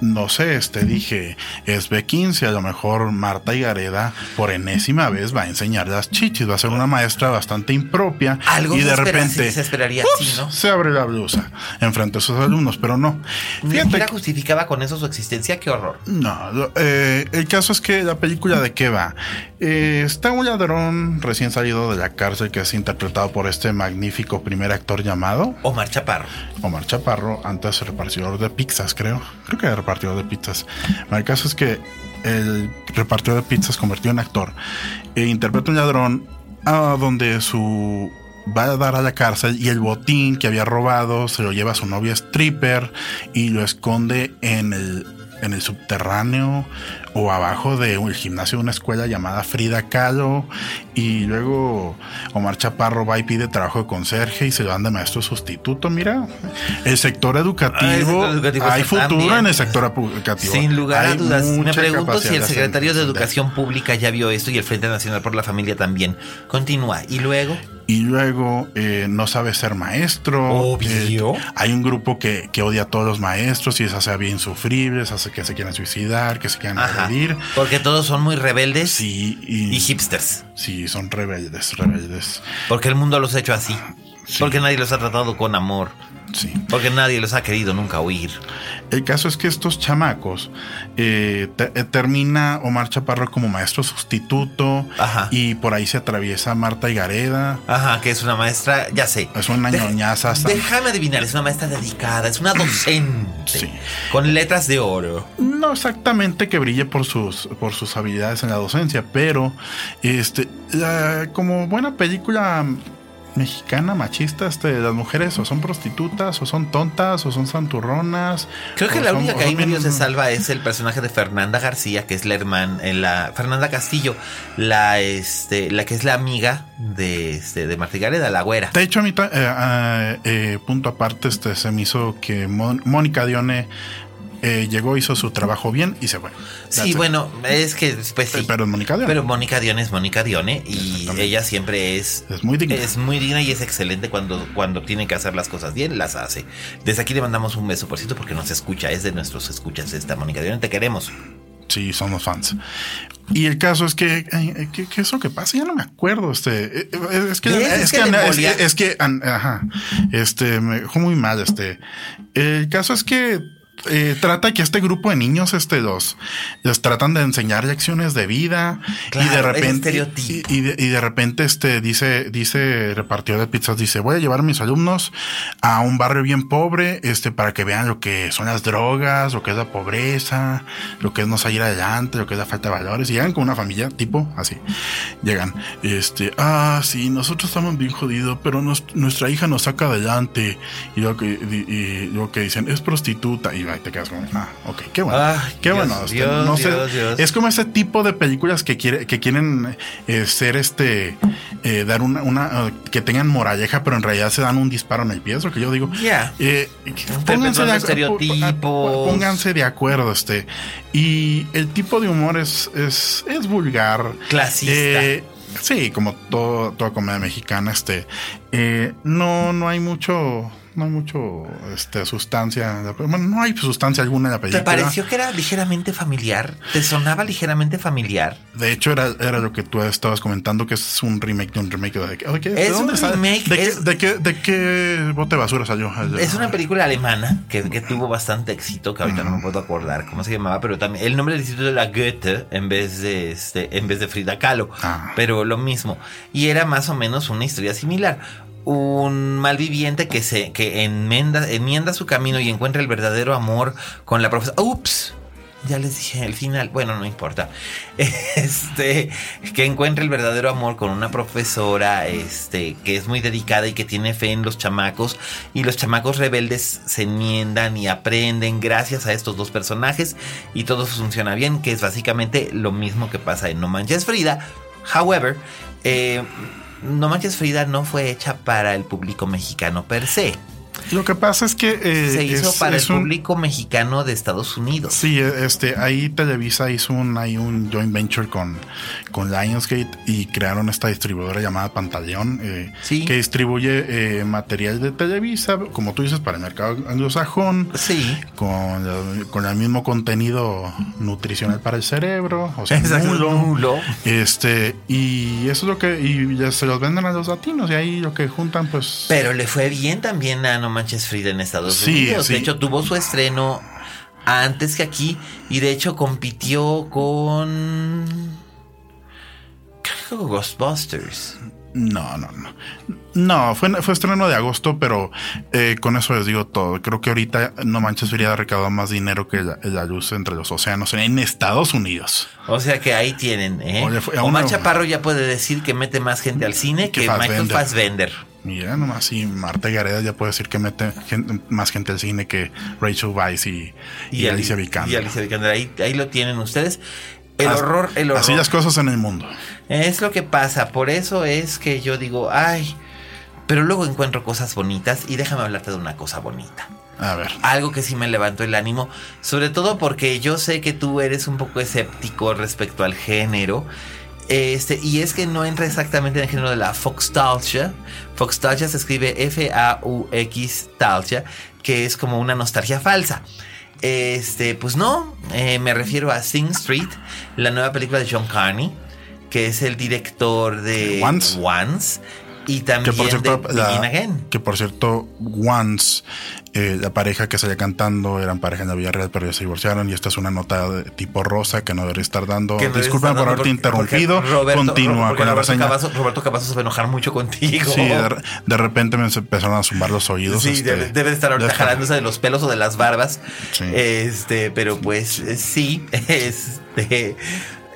No sé, este dije, es B15, a lo mejor Marta Gareda por enésima vez va a enseñar las chichis, va a ser una maestra bastante impropia Algo y se de repente se esperaría ups, así, ¿no? se abre la blusa enfrente de sus alumnos, pero no. Ni siquiera justificaba con eso su existencia. Qué horror. no, eh, el caso es que la película de qué va. Eh, está un ladrón recién salido de la cárcel que es interpretado por este magnífico primer actor llamado Omar Chaparro. Omar Chaparro, antes repartidor de pizzas, creo. Creo que era repartidor de pizzas. El caso es que el repartidor de pizzas convertido en actor e interpreta un ladrón a donde su va a dar a la cárcel y el botín que había robado se lo lleva a su novia stripper y lo esconde en el en el subterráneo o abajo de un gimnasio de una escuela llamada Frida Kahlo y luego Omar Chaparro va y pide trabajo de conserje y se lo dan de maestro sustituto. Mira, el sector educativo, Ah, el sector educativo hay futuro en el sector educativo. Sin lugar a dudas. Me pregunto si el secretario de de- Educación Pública ya vio esto y el Frente Nacional por la Familia también. Continúa. Y luego. Y luego eh, no sabe ser maestro. Obvio. Eh, hay un grupo que, que odia a todos los maestros y es hace bien insufribles, hace que se quieran suicidar, que se quieran agredir. Porque todos son muy rebeldes Sí, y, y hipsters. sí, son rebeldes, rebeldes. Porque el mundo los ha hecho así. Sí. Porque nadie los ha tratado con amor. Sí. Porque nadie los ha querido nunca oír. El caso es que estos chamacos eh, eh, termina Omar Chaparro como maestro sustituto Ajá. y por ahí se atraviesa Marta Higareda. Ajá, que es una maestra, ya sé. Es una ñoñaza. hasta- Déjame adivinar, es una maestra dedicada, es una docente. Sí. Con letras de oro. No exactamente que brille por sus, por sus habilidades en la docencia, pero este, la- como buena película mexicana machista, este, las mujeres o son prostitutas, o son tontas, o son santurronas. Creo que la son- única que ahí medio se salva es el personaje de Fernanda García, que es la hermana, eh, la Fernanda Castillo, la este, la que es la amiga de este de Marta Gareda, la güera. De hecho, a mí, eh, ah, eh, punto aparte, este, se me hizo que Mónica Dione eh, llegó, hizo su trabajo bien y se fue. That's Sí, it. bueno, es que pues sí. Pero es Mónica Dione. Pero Mónica Dione es Mónica Dione y ella siempre es es muy digna. Es muy digna y es excelente cuando, cuando tiene que hacer las cosas bien, las hace. Desde aquí le mandamos un beso, por cierto, porque nos escucha, es de nuestros escuchas esta Mónica Dione, te queremos. Sí, somos fans. Y el caso es que, ay, ¿qué, qué es lo que pasa? Ya no me acuerdo. Este, eh, eh, es que, es, Es que, es, que- es que, an- ajá, este, me dejó muy mal. Este, el caso es que eh, trata que este grupo de niños, este, los, los tratan de enseñar lecciones de vida y Claro, de ese repente, y, y de, y de repente, este, dice, dice repartidor de pizzas, dice, voy a llevar a mis alumnos a un barrio bien pobre, este, para que vean lo que son las drogas, lo que es la pobreza, lo que es no salir adelante, lo que es la falta de valores. Y llegan con una familia, tipo, así. Llegan, este, ah, sí, nosotros estamos bien jodidos, pero nos- nuestra hija nos saca adelante. Y luego que, y, y luego que dicen, es prostituta. Y ahí te quedas como, ah, ok, qué bueno. Ay, qué Dios, bueno. este, Dios, no Dios, Dios. es como ese tipo de películas que, quiere, que quieren eh, ser este, eh, dar una, una eh, que tengan moraleja, pero en realidad se dan un disparo en el pie. Es lo que yo digo. Ya. Eh, Interpretando ac- estereotipos. pónganse de acuerdo, este. Y el tipo de humor es, es, es vulgar. Clasista. Sí, como todo, toda comedia mexicana, este. no, no hay mucho. No hay mucho este, sustancia. Bueno, no hay sustancia alguna en la ¿Te película. pareció que era ligeramente familiar? ¿Te sonaba ligeramente familiar? De hecho, era, era lo que tú estabas comentando, que es un remake de un remake. ¿De, qué- de qué- de Es dónde un sale? remake, ¿De, qué, es- de, qué, de qué bote de basura salió? Es una película alemana que, que tuvo bastante éxito, que ahorita no me puedo acordar cómo se llamaba, pero también el nombre del instituto era Goethe en vez de este, en vez de Frida Kahlo, Ah. pero lo mismo. Y era más o menos una historia similar. Un malviviente que se que enmienda, enmienda su camino y encuentra el verdadero amor con la profesora. Ups. Ya les dije el final, bueno, no importa. Este, que encuentra el verdadero amor con una profesora, este, que es muy dedicada y que tiene fe en los chamacos. Y los chamacos rebeldes se enmiendan y aprenden gracias a estos dos personajes. Y todo funciona bien, que es básicamente lo mismo que pasa en No Manches Frida. However, eh, No Manches Frida no fue hecha para el público mexicano per se. Lo que pasa es que eh, Se hizo es- para es el un- público mexicano de Estados Unidos. Sí, este, ahí Televisa hizo un, hay un joint venture con, con Lionsgate y crearon esta distribuidora llamada Pantaleón, eh, Sí. que distribuye eh, material de Televisa, como tú dices, para el mercado anglosajón, Sí. con, el- con el mismo contenido nutricional para el cerebro, o sea, nulo. Este, y eso es lo que, y ya se los venden a los latinos, y ahí lo que juntan, pues. Pero le fue bien también a No Manches Frida en Estados Sí, Unidos. sí. De hecho, tuvo su estreno antes que aquí y de hecho compitió con... creo que Ghostbusters. No, no, no. No, fue, fue estreno de agosto, pero eh, con eso les digo todo. Creo que ahorita No Manches Frida ha recaudado más dinero que la, la luz entre los océanos en Estados Unidos. O sea que ahí tienen, ¿eh? Oye, fue- Omar Chaparro ya puede decir que mete más gente al cine Que que, Michael Fassbender. Mira, nomás, y Marta Gareda ya puede decir que mete más gente al cine que Rachel Weisz y, y, Ali- Alicia Vikander. Y Alicia Vikander. Ahí, ahí lo tienen ustedes. El As- horror, el horror. Así las cosas en el mundo. Es lo que pasa, por eso es que yo digo, ay, pero luego encuentro cosas bonitas y déjame hablarte de una cosa bonita. A ver. Algo que sí me levantó el ánimo, sobre todo porque yo sé que tú eres un poco escéptico respecto al género. Este, y es que no entra exactamente en el género de la foxtalgia. Foxtalgia se escribe F-A-U-X talgia, que es como una nostalgia falsa. Este, pues no, eh, me refiero a Sing Street, la nueva película de John Carney, que es el director de Once. Once y Que también por cierto, de la- que por cierto, Once, eh, la pareja que salía cantando eran pareja en la vida real, pero ya se divorciaron. Y esta es una nota de tipo rosa que no debería estar dando. Que no Disculpen por haberte interrumpido. Roberto- Continúa con la Roberto reseña. Roberto Cavazos se va a enojar mucho contigo. Sí, de, de repente me empezaron a zumbar los oídos. Sí, este, debe, debe de estar ahorita jalándose de los pelos o de las barbas. Sí. Este, pero pues eh, sí, este.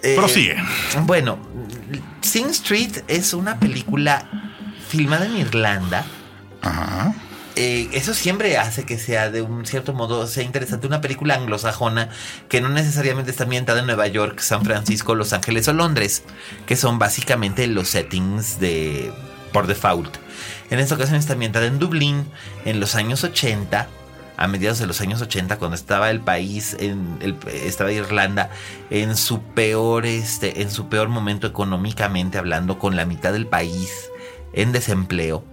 eh, Prosigue. Bueno, Sing Street es una película filmada en Irlanda. Ajá. Eh, eso siempre hace que sea de un cierto modo sea interesante una película anglosajona que no necesariamente está ambientada en Nueva York, San Francisco, Los Ángeles o Londres, que son básicamente los settings de por default. En esta ocasión está ambientada en Dublín en los años 80, a mediados de los años 80 cuando estaba el país en el, estaba Irlanda en su peor este en su peor momento económicamente hablando con la mitad del país en desempleo.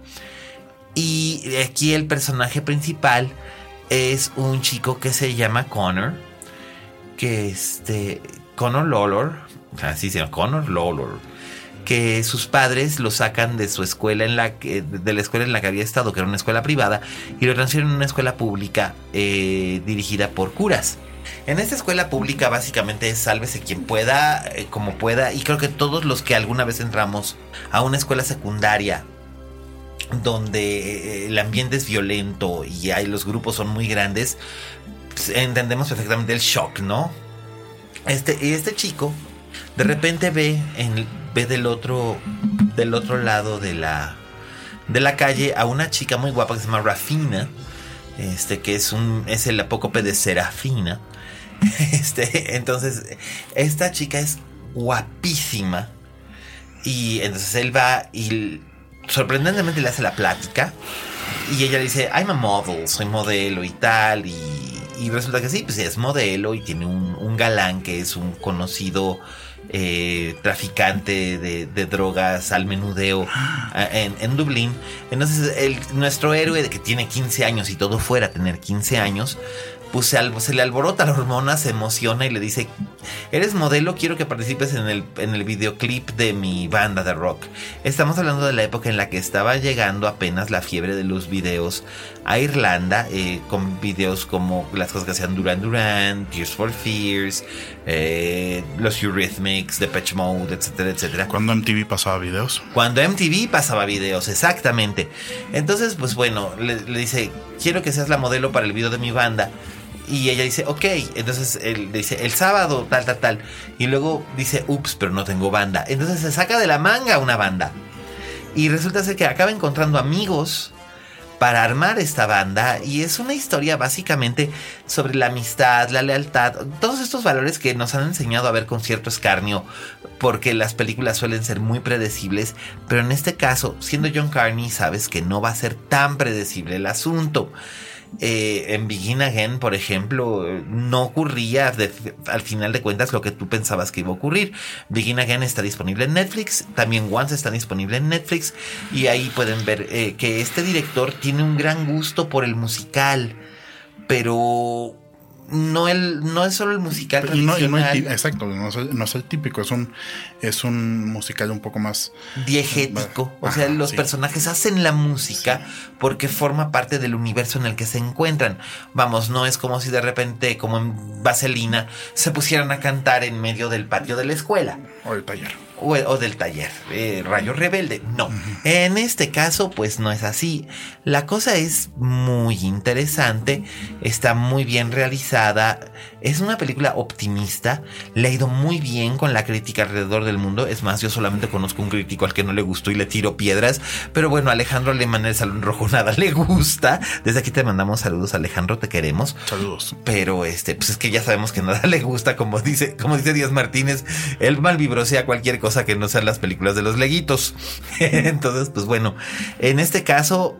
Y aquí el personaje principal es un chico que se llama Connor. Que este. Connor Lawlor. Así se llama, Connor Lawlor. Que sus padres lo sacan de su escuela en la que. de la escuela en la que había estado, que era una escuela privada, y lo transfieren a una escuela pública eh, dirigida por curas. En esta escuela pública básicamente es sálvese quien pueda, eh, como pueda, y creo que todos los que alguna vez entramos a una escuela secundaria donde eh, el ambiente es violento y hay, los grupos son muy grandes, pues, entendemos perfectamente el shock, ¿no? Este, este chico de repente ve, en, ve del otro, del otro lado de la, de la calle a una chica muy guapa que se llama Rafina, este, que es un, es el apócope de Serafina. Este, entonces, esta chica es guapísima. Y entonces él va y sorprendentemente le hace la plática. Y ella le dice, I'm a model, soy modelo y tal. Y, y resulta que sí, pues es modelo y tiene un, un galán que es un conocido eh, traficante de, de drogas al menudeo ah, en, en Dublín. Entonces el, nuestro héroe de que tiene 15 años y todo fuera a tener 15 años, pues se, al- se le alborota la hormona, se emociona y le dice, eres modelo, quiero que participes en el, en el videoclip de mi banda de rock. Estamos hablando de la época en la que estaba llegando apenas la fiebre de los videos a Irlanda, eh, con videos como las cosas que hacían Duran Duran, Tears for Fears, eh, los Eurythmics, Depeche Mode, etcétera, etcétera. Cuando MTV pasaba videos. Cuando MTV pasaba videos, exactamente. Entonces, pues bueno, le, le dice, quiero que seas la modelo para el video de mi banda. Y ella dice, ok. Entonces él dice, el sábado, tal, tal, tal. Y luego dice, ups, pero no tengo banda. Entonces se saca de la manga una banda. Y resulta ser que acaba encontrando amigos para armar esta banda y es una historia básicamente sobre la amistad, la lealtad, todos estos valores que nos han enseñado a ver con cierto escarnio porque las películas suelen ser muy predecibles, pero en este caso, siendo John Carney, sabes que no va a ser tan predecible el asunto. Eh, en Begin Again, por ejemplo, no ocurría al final de cuentas lo que tú pensabas que iba a ocurrir. Begin Again está disponible en Netflix, también Once está disponible en Netflix y ahí pueden ver eh, que este director tiene un gran gusto por el musical, pero no el no es solo el musical tradicional. exacto, no es, el, típico, es un es un musical un poco más diegético, o sea, los personajes hacen la música porque forma parte del universo en el que se encuentran. Vamos, no es como si de repente como en Vaselina se pusieran a cantar en medio del patio de la escuela o el taller o, del taller, eh, Rayo Rebelde. No, en este caso pues no es así. La cosa es muy interesante, está muy bien realizada, es una película optimista, le ha ido muy bien con la crítica alrededor del mundo. Es más, yo solamente conozco un crítico al que no le gustó y le tiro piedras, pero bueno, Alejandro Alemán el Salón Rojo nada le gusta. Desde aquí te mandamos saludos, Alejandro, te queremos. Saludos. Pero este, pues es que ya sabemos que nada le gusta, como dice, como dice Díaz Martínez, el mal vibrosea cualquier cosa que no sean las películas de los leguitos. Entonces, pues bueno, en este caso,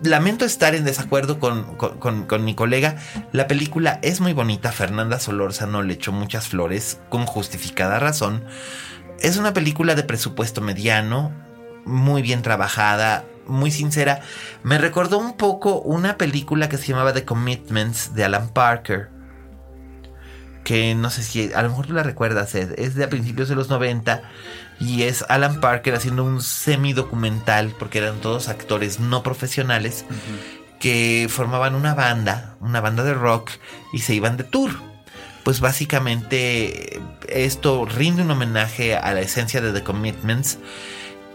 lamento estar en desacuerdo con, mi colega. La película es muy bonita. Fernanda Solórzano le echó muchas flores con justificada razón. Es una película de presupuesto mediano, muy bien trabajada, muy sincera. Me recordó un poco una película que se llamaba The Commitments de Alan Parker que no sé si a lo mejor tú la recuerdas, es de a principios de los 90 y es Alan Parker haciendo un semi documental porque eran todos actores no profesionales que formaban una banda, una banda de rock y se iban de tour. Pues básicamente esto rinde un homenaje a la esencia de The Commitments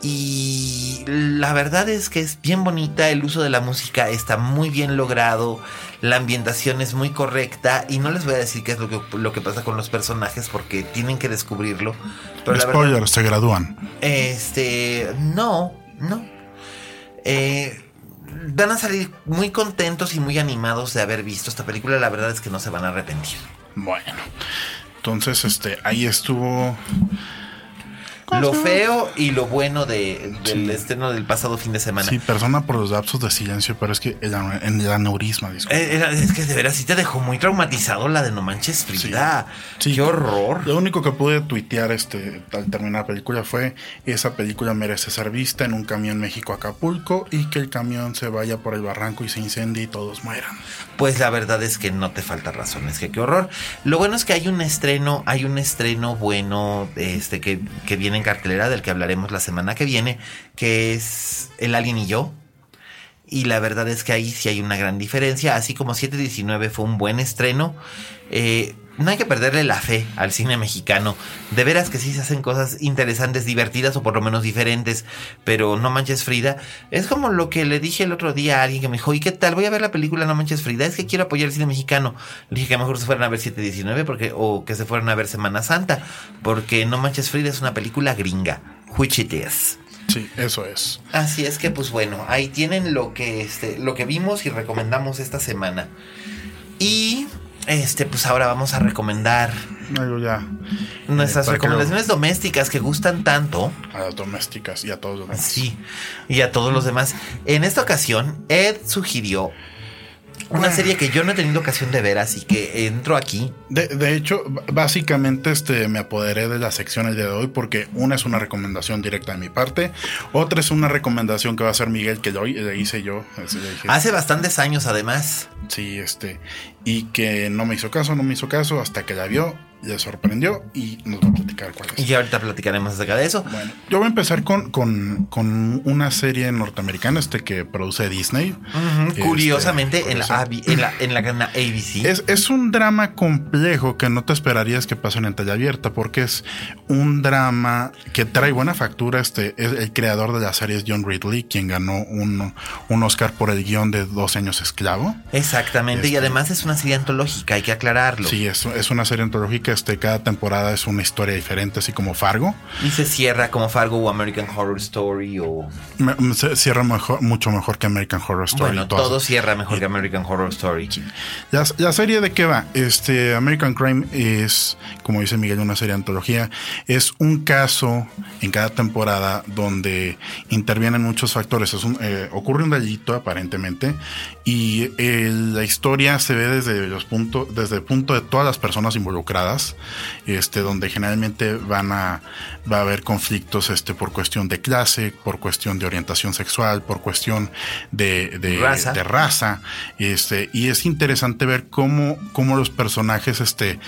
y la verdad es que es bien bonita, el uso de la música está muy bien logrado, la ambientación es muy correcta y no les voy a decir qué es lo que, lo que pasa con los personajes porque tienen que descubrirlo. Pero Spoiler, se gradúan. Este, no, no. Eh, van a salir muy contentos y muy animados de haber visto esta película, la verdad es que no se van a arrepentir. Bueno, entonces este, ahí estuvo lo feo y lo bueno de, del estreno del pasado fin de semana. Sí, persona por los lapsos de silencio, pero es que el, el aneurisma, eh, es que de veras sí te dejó muy traumatizado la de No Manches Frida. Sí. Qué horror. Lo único que pude tuitear este, al terminar la película fue: esa película merece ser vista en un camión México-Acapulco y que el camión se vaya por el barranco y se incendie y todos mueran. Pues la verdad es que no te falta razón, es que qué horror. Lo bueno es que hay un estreno, hay un estreno bueno este que, que viene en cartelera del que hablaremos la semana que viene, que es El Alien y yo. Y la verdad es que ahí sí hay una gran diferencia, así como 719 fue un buen estreno. Eh, no hay que perderle la fe al cine mexicano. De veras que sí se hacen cosas interesantes, divertidas o por lo menos diferentes. Pero No Manches Frida es como lo que le dije el otro día a alguien que me dijo, ¿y qué tal? Voy a ver la película No Manches Frida. Es que quiero apoyar el cine mexicano. Le dije que mejor se fueran a ver 719 porque, o que se fueran a ver Semana Santa. Porque No Manches Frida es una película gringa. Which it is. Sí, eso es. Así es que, pues bueno, ahí tienen lo que, este, lo que vimos y recomendamos esta semana. Y este, pues ahora vamos a recomendar ya. nuestras recomendaciones domésticas que gustan tanto. A las domésticas y a todos los demás. Sí, y a todos los demás. En esta ocasión, Ed sugirió una serie que yo no he tenido ocasión de ver, así que entro aquí. De, hecho, básicamente este, me apoderé de la sección el día de hoy porque una es una recomendación directa de mi parte, otra es una recomendación que va a hacer Miguel que lo hice yo. Hace bastantes años además. Sí, este, y que no me hizo caso, no me hizo caso hasta que la vio le sorprendió y nos va a platicar cuál es. Y ahorita platicaremos acerca de eso. Bueno, yo voy a empezar con, con, una serie norteamericana este que produce Disney. Este, curiosamente, en, la, en, la, en la ABC. Es, es, un drama complejo que no te esperarías que pasen en talla abierta, porque es un drama que trae buena factura. Este es el creador de la serie es John Ridley, quien ganó un, un Oscar por el guion de Dos años esclavo. Exactamente, y este, además es una serie antológica, hay que aclararlo. Sí, es, es una serie antológica este, cada temporada es una historia diferente, así como Fargo. Y se cierra como Fargo o American Horror Story o... se cierra mejor, mucho mejor que American Horror Story. Bueno, todo cierra mejor que American Horror Story. La, la, serie de qué va? Este, American Crime es, como dice Miguel, una serie de antología. Es un caso en cada temporada donde intervienen muchos factores. Es un, eh, ocurre un delito aparentemente y eh, la historia se ve desde los puntos, desde el punto de todas las personas involucradas, este, donde generalmente van a, va a haber conflictos, este, por cuestión de clase, por cuestión de orientación sexual, por cuestión de, de raza, de raza. Este, y es interesante ver cómo, cómo los personajes, este,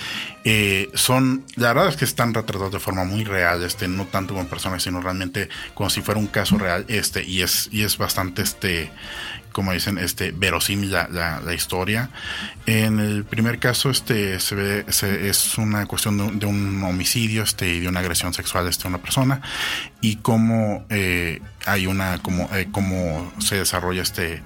eh, son, la verdad es que están retratados de forma muy real, este, no tanto como personas, sino realmente como si fuera un caso real, este, y es, y es bastante, este, como dicen, este, verosímil la, la, historia. En el primer caso, este, se ve, es una cuestión de, un homicidio, este, y de una agresión sexual, este, una persona, y cómo eh, hay una, como, eh, cómo se desarrolla este,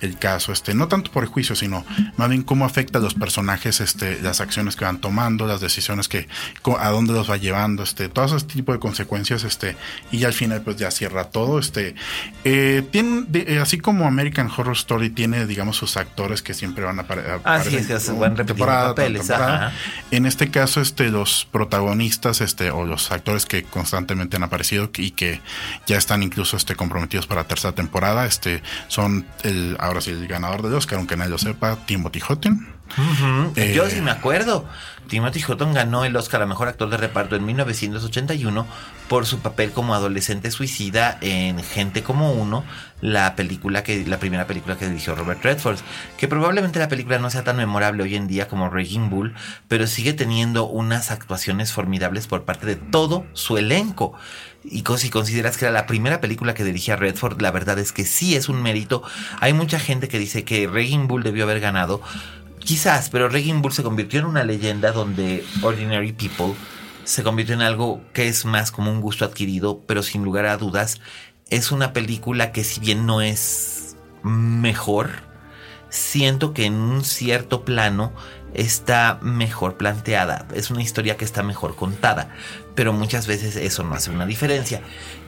el caso, este, no tanto por el juicio, sino más bien cómo afecta a los personajes, este, las acciones que van tomando, las decisiones que, a dónde los va llevando, este, todo ese tipo de consecuencias, este, y al final pues ya cierra todo, este, eh, tiene, eh, así como American Horror Story tiene, digamos, sus actores que siempre van a, aparecer. Así es, que van temporada, papeles, En este caso, este, los protagonistas, este, o los actores que constantemente han aparecido y que ya están incluso, este, comprometidos para la tercera temporada, este, son el ahora sí el ganador del Oscar, aunque nadie lo sepa, Timothy Hutton. Eh, Yo sí me acuerdo. Timothy Hutton ganó el Oscar a Mejor Actor de Reparto en 1981 por su papel como adolescente suicida en Gente como Uno, la película que la primera película que dirigió Robert Redford, que probablemente la película no sea tan memorable hoy en día como Raging Bull, pero sigue teniendo unas actuaciones formidables por parte de todo su elenco. Y si consideras que era la primera película que dirigía Redford, la verdad es que sí es un mérito. Hay mucha gente que dice que Raging Bull debió haber ganado. Quizás, pero Raging Bull se convirtió en una leyenda donde Ordinary People se convirtió en algo que es más como un gusto adquirido, pero sin lugar a dudas es una película que si bien no es mejor, siento que en un cierto plano está mejor planteada, es una historia que está mejor contada, pero muchas veces eso no hace una diferencia.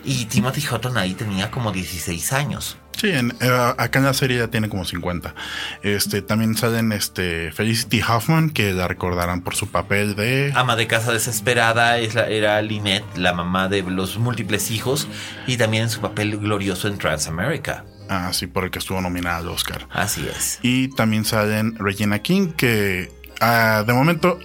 Y Timothy Hutton ahí tenía como 16 años. Sí, en, eh, acá en la serie ya tiene como 50. Este, también salen este, Felicity Hoffman, que la recordarán por su papel de... Ama de casa desesperada, es la, era Lynette, la mamá de los múltiples hijos, y también su papel glorioso en Transamerica. Ah, sí, por el que estuvo nominada al Oscar. Así es. Y también salen Regina King, que ah, de momento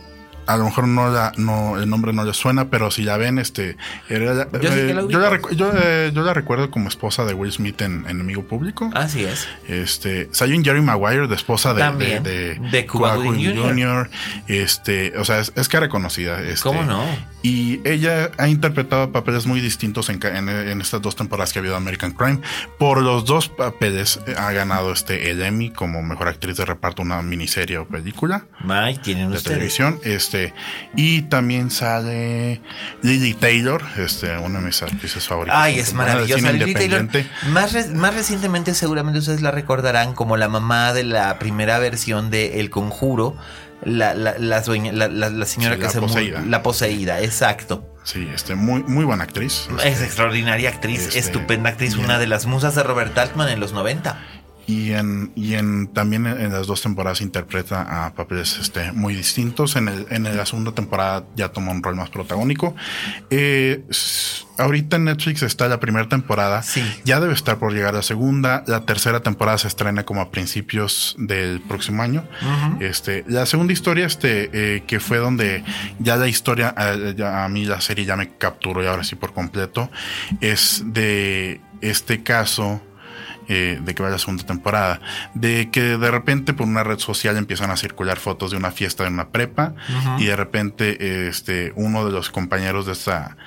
a lo mejor no la, no, el nombre no le suena, pero si la ven, este, yo, la, eh, yo, la, recuerdo como esposa de Will Smith en, Enemigo Público. Así es. Este, salió en Jerry Maguire, de esposa de, También, de, de, Cuba Jr. Este, o sea, es, es cara conocida. Este, ¿Cómo no? Y ella ha interpretado papeles muy distintos en, en, estas dos temporadas que ha habido American Crime. Por los dos papeles eh, ha ganado este el Emmy como mejor actriz de reparto, una miniserie o película. Ay, tienen de televisión. Este, este, y también sale Lily Taylor, este, una de mis actrices favoritas. Ay, es maravillosa. Lily Taylor. Más, más recientemente, seguramente ustedes la recordarán como la mamá de la primera versión de El Conjuro. La, la, la, señora que se poseída. la poseída, exacto. Sí, este, muy, muy buena actriz. es extraordinaria actriz, este, estupenda actriz, una de las musas de Robert Altman en los 90 y en, y en también en las dos temporadas interpreta a papeles este, muy distintos. En, el, en la segunda temporada ya toma un rol más protagónico. Eh, ahorita en Netflix está la primera temporada. Sí. Ya debe estar por llegar la segunda. La tercera temporada se estrena como a principios del próximo año. Este, la segunda historia, este, eh, que fue donde ya la historia, a, a mí la serie ya me capturó y ahora sí por completo, es de este caso eh, de que vaya la segunda temporada, de que de repente por una red social empiezan a circular fotos de una fiesta de una prepa y de repente este uno de los compañeros de esta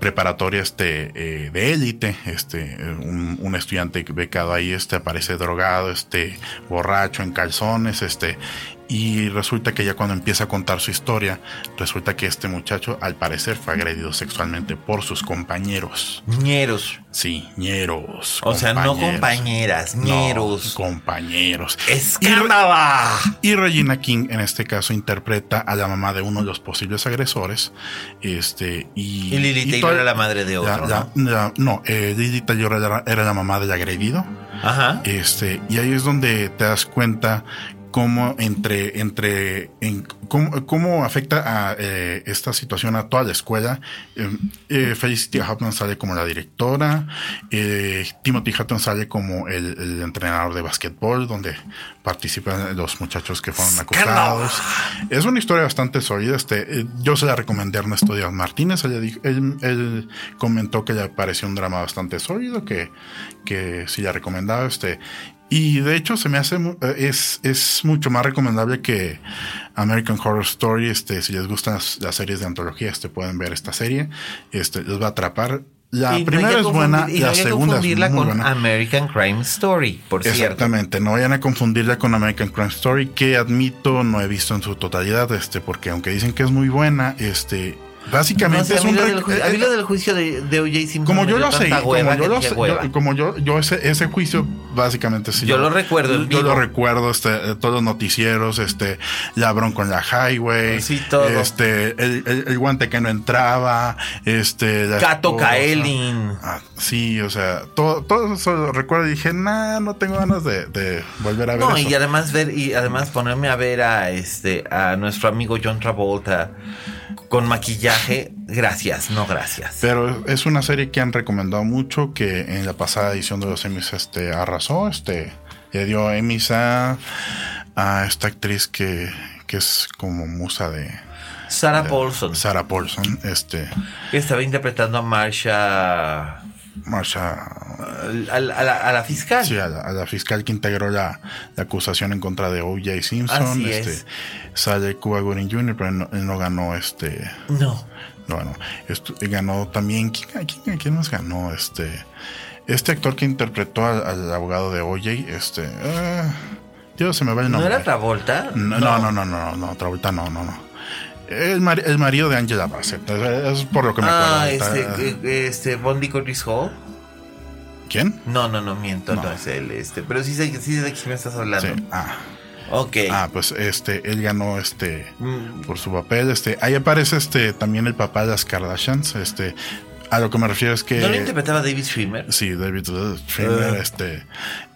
preparatoria este eh, de élite, este un, un, estudiante becado ahí este aparece drogado, este borracho en calzones, este Y resulta que ya cuando empieza a contar su historia, resulta que este muchacho al parecer fue agredido sexualmente por sus compañeros. ñeros. Sí, ñeros. O sea, no compañeras, No, ñeros. compañeros. ¡Escándala! Y Regina King en este caso interpreta a la mamá de uno de los posibles agresores. Este, y, Y Taylor todo- era la madre de otro, la- la- la- no, eh, Taylor era, era la mamá del agredido. Ajá. Este, y ahí es donde te das cuenta cómo entre, entre, en, cómo, cómo afecta a eh, esta situación a toda la escuela. Eh, eh, Felicity Huffman sale como la directora, eh, Timothy Hutton sale como el, el entrenador de básquetbol, donde participan los muchachos que fueron acusados. Es una historia bastante sólida. Este, eh, yo se la recomendé a Ernesto Díaz Martínez. Ella dijo- él, él comentó que le pareció un drama bastante sólido, que, que sí la recomendaba. Este, y de hecho se me hace eh, es, es mucho más recomendable que American Horror Story. Este, si les gustan las, las series de antología, este pueden ver esta serie. Este les va a atrapar. La Y no primera que es buena, y no la que segunda es muy con buena. American Crime Story, por cierto. Exactamente, no vayan a confundirla con American Crime Story, que admito no he visto en su totalidad, este, porque aunque dicen que es muy buena, este, No básicamente a es mí un lo del eh, a mí eh, lo del juicio de, de O.J. Simpson como yo lo sé, como yo lo sé, yo- como yo, yo ese, ese juicio básicamente sí. Yo lo recuerdo en Yo vivo. lo recuerdo, este, eh, todos los noticieros, este, la bronca en la highway, Sí, todo. este, el, el- el guante que no entraba, este, Cato. Kaelin. Ah, sí, o sea, todo, todo eso lo recuerdo y dije, nah, no tengo ganas de, de volver a ver No, eso. y además ver, y además ponerme a ver a este, a nuestro amigo John Travolta con maquillaje, gracias, no gracias. Pero es una serie que han recomendado mucho, que en la pasada edición de los Emmys este, arrasó, este, le dio Emmys a, a esta actriz que, que es como musa de Sarah Paulson, Sarah Paulson, este, que estaba interpretando a Marsha, Marsha, a, a la, a la fiscal. sí, a la, a la fiscal que integró la, la acusación en contra de O.J. Simpson, Así este, es. sale Cuba Gooding Jr., pero él no, él no ganó este, No. No, bueno, esto- ganó también. ¿quién, quién, quién más ganó? Este. Este actor que interpretó al, al abogado de OJ, este. ah, Dios, se me va el ¿No nombre. era Travolta? No, no, no, no, no, no, Travolta no, no, no. El, mari- el marido de Angela Bassett. Es, es por lo que me acuerdo. Ah, este, eh, este, Bondi Curtis Hall. ¿Quién? No, no, no, miento, no, No. es él, este. Pero sí sé, sí sé de quién me estás hablando. Sí. Ah, Ok. ah, pues este, él ganó este. Mm, por su papel. Este, ahí aparece este también el papá de las Kardashians. Este, a lo que me refiero es que. ¿No lo interpretaba David Schwimmer? Sí, David Schwimmer Ah. este,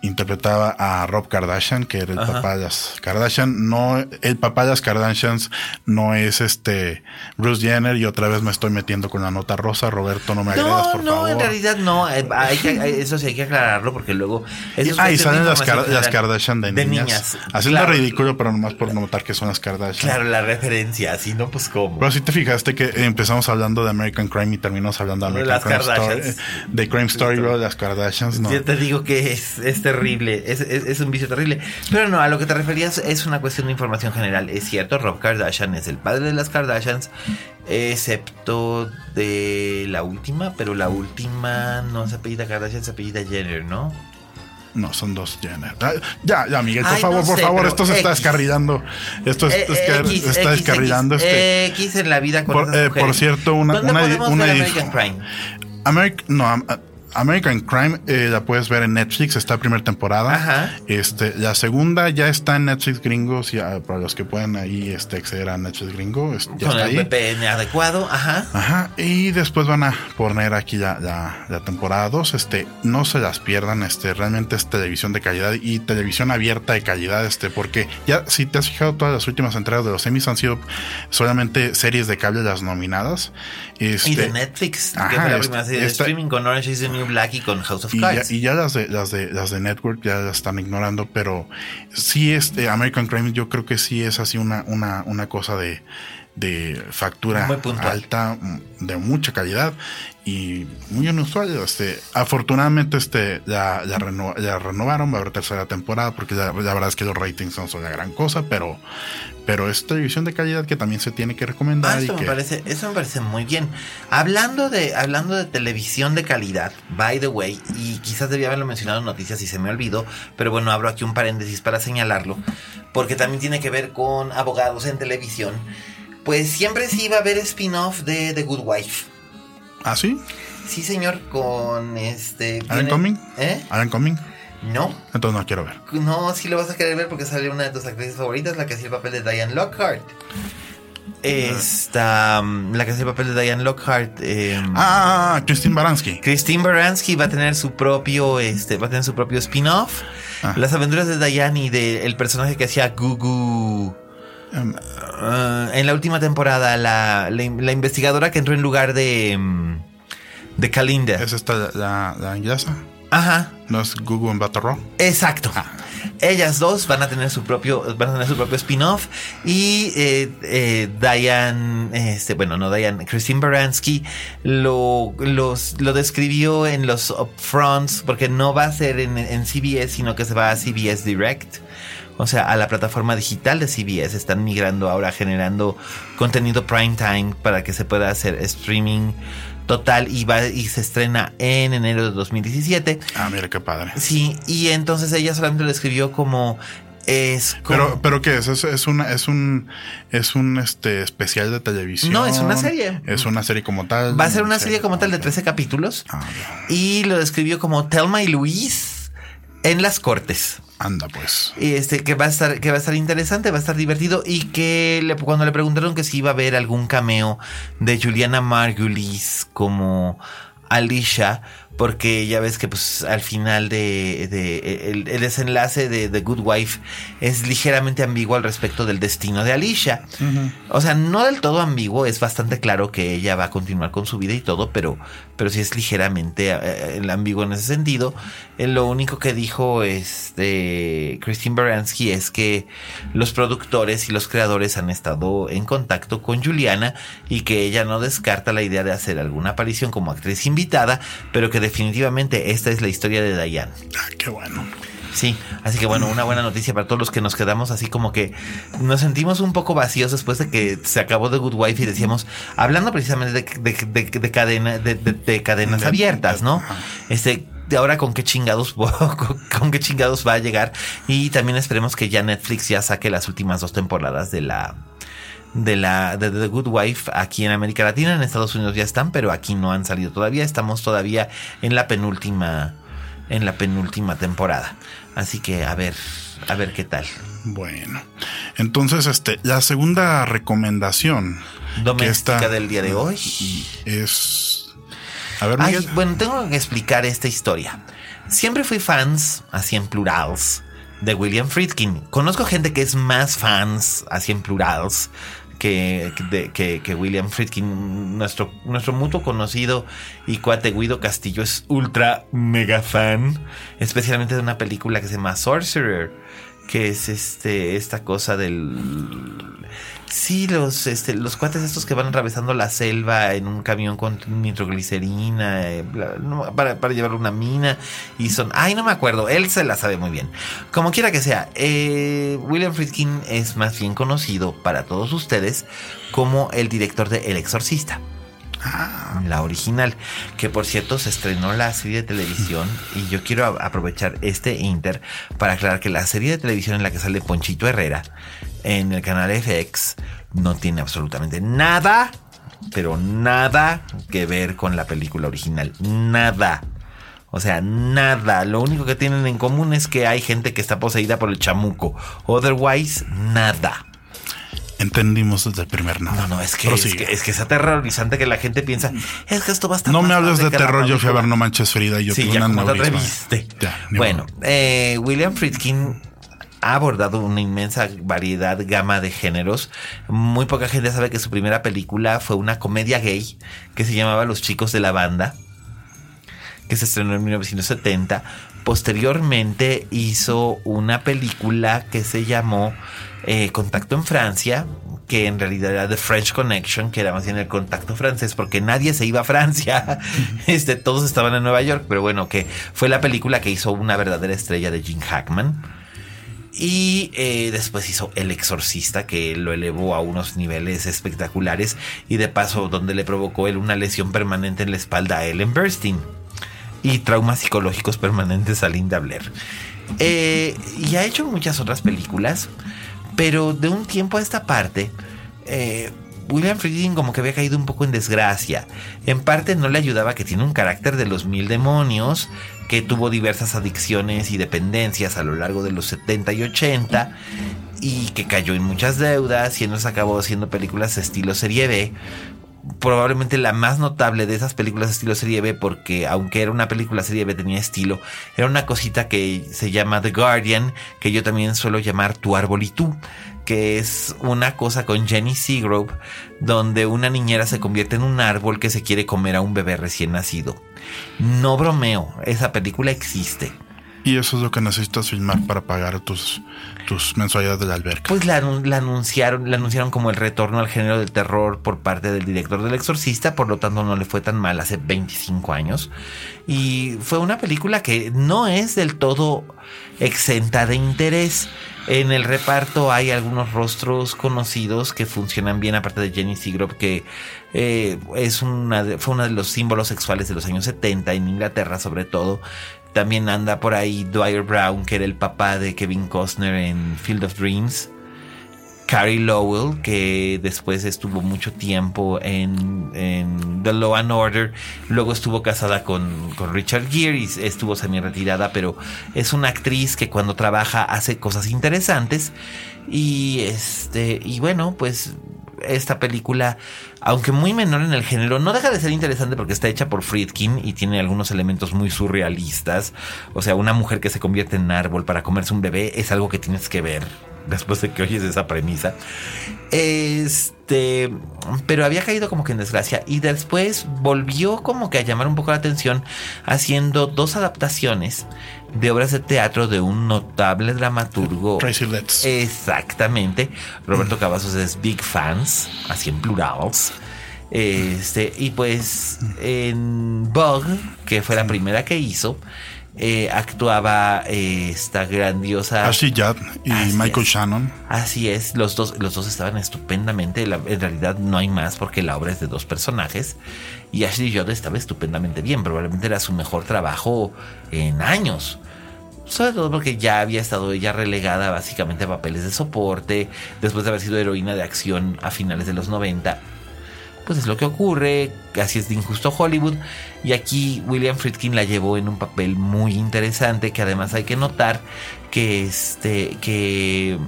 interpretaba a Rob Kardashian, que era el Ajá. papá de las Kardashian. No, el papá de las Kardashians no es este Bruce Jenner y otra vez me estoy metiendo con la nota rosa. Roberto, no me agredas, No, por no, favor. en realidad no. eh, hay que- hay- eso sí hay que aclararlo porque luego. Ah, y de salen las, Kar- las. Kardashian de, niñas. Haciendo Claro, ridículo, pero nomás por notar que son las Kardashian. Claro, la referencia, si no, pues cómo. Pero si te fijaste que empezamos hablando de American Crime y terminamos hablando de De American las Crime Story. Kardashians. De Crime Story, de las Kardashians, no. Yo te digo que es, es terrible, es, es- es un vicio terrible. Pero no, a lo que te referías es una cuestión de información general. Es cierto, Rob Kardashian es el padre de las Kardashians, excepto de la última, pero la última no se apellida Kardashian, se apellida Jenner, ¿no? No, son dos Jenner. Ah, Ya, ya, Miguel, por Ay, favor, no por favor, esto se está descarrilando. Esto es, Eh, que- X, está X, descarrilando X, este. X en la vida con Por- eh, por cierto, una- ¿Dónde una- una dijo- American Crime? American, no, American Crime eh, la puedes ver en Netflix, está primera temporada. Ajá. Este, la segunda ya está en Netflix gringo, si, ah, para los que pueden ahí este, acceder a Netflix gringo, es- ya Con está el ahí. VPN adecuado, ajá. Ajá, y después van a poner aquí la, la, la temporada 2. Este, no se las pierdan, este, realmente es televisión de calidad y televisión abierta de calidad, este, porque ya si te has fijado, todas las últimas entregas de los Emmys han sido solamente series de cable las nominadas. Este, y de Netflix, que ajá, fue la este- primera serie de esta- streaming con Orange is the New Black y con House of y ya, Cards. y ya las de las de las de network ya las están ignorando, pero sí este American Crime yo creo que sí es así una una una cosa de de factura alta de mucha calidad y muy inusual este afortunadamente este la, la, reno- renovaron va a haber tercera temporada porque la, la verdad es que los ratings no son la gran cosa pero pero es televisión de calidad que también se tiene que recomendar Ah, y eso, me que- parece, eso me parece muy bien. Hablando de, hablando de televisión de calidad, by the way, y quizás debía haberlo mencionado en noticias y se me olvidó, pero bueno, abro aquí un paréntesis para señalarlo. porque también tiene que ver con abogados en televisión, pues siempre sí iba a haber spin-off de The Good Wife. ¿Ah, sí? Sí, señor, con este... ¿Alan Cumming? ¿Eh? ¿Alan Cumming? No. Entonces no quiero ver. No, sí lo vas a querer ver porque sale una de tus actrices favoritas, la que hacía el papel de Diane Lockhart. Esta, mm, la que hacía el papel de Diane Lockhart. eh, Ah, Christine Baranski. Christine Baranski va a tener su propio, este, va a tener su propio spin-off. Ah. Las aventuras de Diane y del personaje que hacía Gugu. Em, Ah, en la última temporada, la, la, la investigadora que entró en lugar de. mm, de Kalinda. ¿Es esta la, la inglesa? Ajá. ¿No es Google en Battle? Exacto. Ellas dos van a tener su propio, van a tener su propio spin-off y eh, eh, Diane, este, bueno, no Diane, Christine Baranski lo, los, lo describió en los upfronts porque no va a ser en, en CBS, sino que se va a CBS Direct. O sea, a la plataforma digital de CBS están migrando ahora, generando contenido prime time para que se pueda hacer streaming total y va y se estrena en enero de 2017. Ah, mira qué padre. Sí, y entonces ella solamente lo escribió como es como- Pero, pero qué es? Es, es una, es un, es un este especial de televisión. No, es una serie. Es una serie como tal. va a ser una serie como tal de Ok. 13 capítulos Ah, y lo describió como Thelma y Luis en las cortes. Anda pues. Y este que va a estar que va a estar interesante, va a estar divertido y que le- cuando le preguntaron que si iba a haber algún cameo de Juliana Margulies como Alicia, porque ya ves que pues al final de, de- el, el desenlace de The Good Wife es ligeramente ambiguo al respecto del destino de Alicia. O sea, no del todo ambiguo, es bastante claro que ella va a continuar con su vida y todo, pero, pero sí es ligeramente eh, el ambiguo en ese sentido. Eh, lo único que dijo este Christine Baranski es que los productores y los creadores han estado en contacto con Juliana y que ella no descarta la idea de hacer alguna aparición como actriz invitada, pero que definitivamente esta es la historia de Diane. Ah, qué bueno. Sí, así que bueno, una buena noticia para todos los que nos quedamos así como que nos sentimos un poco vacíos después de que se acabó The Good Wife y decíamos, hablando precisamente de, de, de- de cadena, de, de- de cadenas De- abiertas, ¿no? Este, ahora con qué chingados con qué chingados va a llegar y también esperemos que ya Netflix ya saque las últimas dos temporadas de la de la de The Good Wife aquí en América Latina, en Estados Unidos ya están, pero aquí no han salido todavía, estamos todavía en la penúltima en la penúltima temporada. Así que a ver, a ver qué tal. Bueno. Entonces, este, la segunda recomendación Doméstica del día de hoy. es. A ver, Ay, bueno, tengo que explicar esta historia. Siempre fui fans, así en plurals, de William Friedkin. Conozco gente que es más fans, así en plurals, que, que, que William Friedkin. Nuestro, nuestro mutuo conocido y cuate Guido Castillo es ultra mega fan, especialmente de una película que se llama Sorcerer, que es este esta cosa del Sí, los, este, los cuates estos que van atravesando la selva en un camión con nitroglicerina eh, bla- no, para, para llevar una mina y son... Ay, no me acuerdo, él se la sabe muy bien. Como quiera que sea, eh, William Friedkin es más bien conocido para todos ustedes como el director de El Exorcista. La original, que por cierto se estrenó la serie de televisión y yo quiero aprovechar este inter para aclarar que la serie de televisión en la que sale Ponchito Herrera en el canal FX no tiene absolutamente nada, pero nada que ver con la película original, nada. O sea, nada. Lo único que tienen en común es que hay gente que está poseída por el chamuco. Otherwise, nada. Entendimos desde el primer nada. No, no, es que, es que es que es aterrorizante que la gente piensa, es que esto va a estar No me hables de terror, yo fui a película". ver No Manches Frida y yo Sí, tuve ya un como te atreviste. Ya, bueno, eh, William Friedkin ha abordado una inmensa variedad, gama de géneros. Muy poca gente sabe que su primera película fue una comedia gay que se llamaba Los chicos de la banda, que se estrenó en 1970. Posteriormente hizo una película que se llamó eh, Contacto en Francia, que en realidad era The French Connection, que era más bien el contacto francés, porque nadie se iba a Francia, este, todos estaban en Nueva York, pero bueno, que fue la película que hizo una verdadera estrella de Jim Hackman. Y eh, después hizo El Exorcista, que lo elevó a unos niveles espectaculares y de paso donde le provocó él una lesión permanente en la espalda a Ellen Burstyn. y traumas psicológicos permanentes a Linda Blair. Eh, y ha hecho muchas otras películas, pero de un tiempo a esta parte, eh, William Friedkin como que había caído un poco en desgracia. En parte no le ayudaba que tiene un carácter de los mil demonios, que tuvo diversas adicciones y dependencias a lo largo de los 70 y 80 y que cayó en muchas deudas y entonces acabó haciendo películas estilo serie B. Probablemente la más notable de esas películas estilo serie B, porque aunque era una película serie B tenía estilo, era una cosita que se llama The Guardian, que yo también suelo llamar Tu Árbol y tú, que es una cosa con Jenny Seagrove, donde una niñera se convierte en un árbol que se quiere comer a un bebé recién nacido. No bromeo, esa película existe. Y eso es lo que necesitas filmar para pagar tus, tus mensualidades de la alberca. Pues la, la, anunciaron, la anunciaron como el retorno al género del terror por parte del director del exorcista, por lo tanto no le fue tan mal hace 25 años. Y fue una película que no es del todo exenta de interés. En el reparto hay algunos rostros conocidos que funcionan bien, aparte de Jenny Seagrove, que eh, es una fue uno de los símbolos sexuales de los años 70 en Inglaterra, sobre todo. También anda por ahí Dwyer Brown, que era el papá de Kevin Costner en Field of Dreams. Carrie Lowell, que después estuvo mucho tiempo en, The Law and Order. Luego estuvo casada con, con Richard Gere y estuvo semi retirada, pero es una actriz que cuando trabaja hace cosas interesantes. Y este, y bueno, pues esta película, aunque muy menor en el género, no deja de ser interesante porque está hecha por Friedkin y tiene algunos elementos muy surrealistas. O sea, una mujer que se convierte en árbol para comerse un bebé es algo que tienes que ver después de que oyes esa premisa. Este, pero había caído como que en desgracia y después volvió como que a llamar un poco la atención haciendo dos adaptaciones de obras de teatro de un notable dramaturgo. Tracy Letts. Exactamente. Roberto Cavazos es Big Fans, así en plurals. Este, y pues en Bug, que fue la primera que hizo, eh, actuaba eh, esta grandiosa Ashley Judd y Así Michael es. Shannon. Así es, los dos, los dos estaban estupendamente. La- en realidad no hay más porque la obra es de dos personajes. Y Ashley Judd estaba estupendamente bien. Probablemente era su mejor trabajo en años. Sobre todo porque ya había estado ella relegada básicamente a papeles de soporte. Después de haber sido heroína de acción a finales de los 90. Pues es lo que ocurre, así es de injusto Hollywood. Y aquí William Friedkin la llevó en un papel muy interesante, que además hay que notar que este, que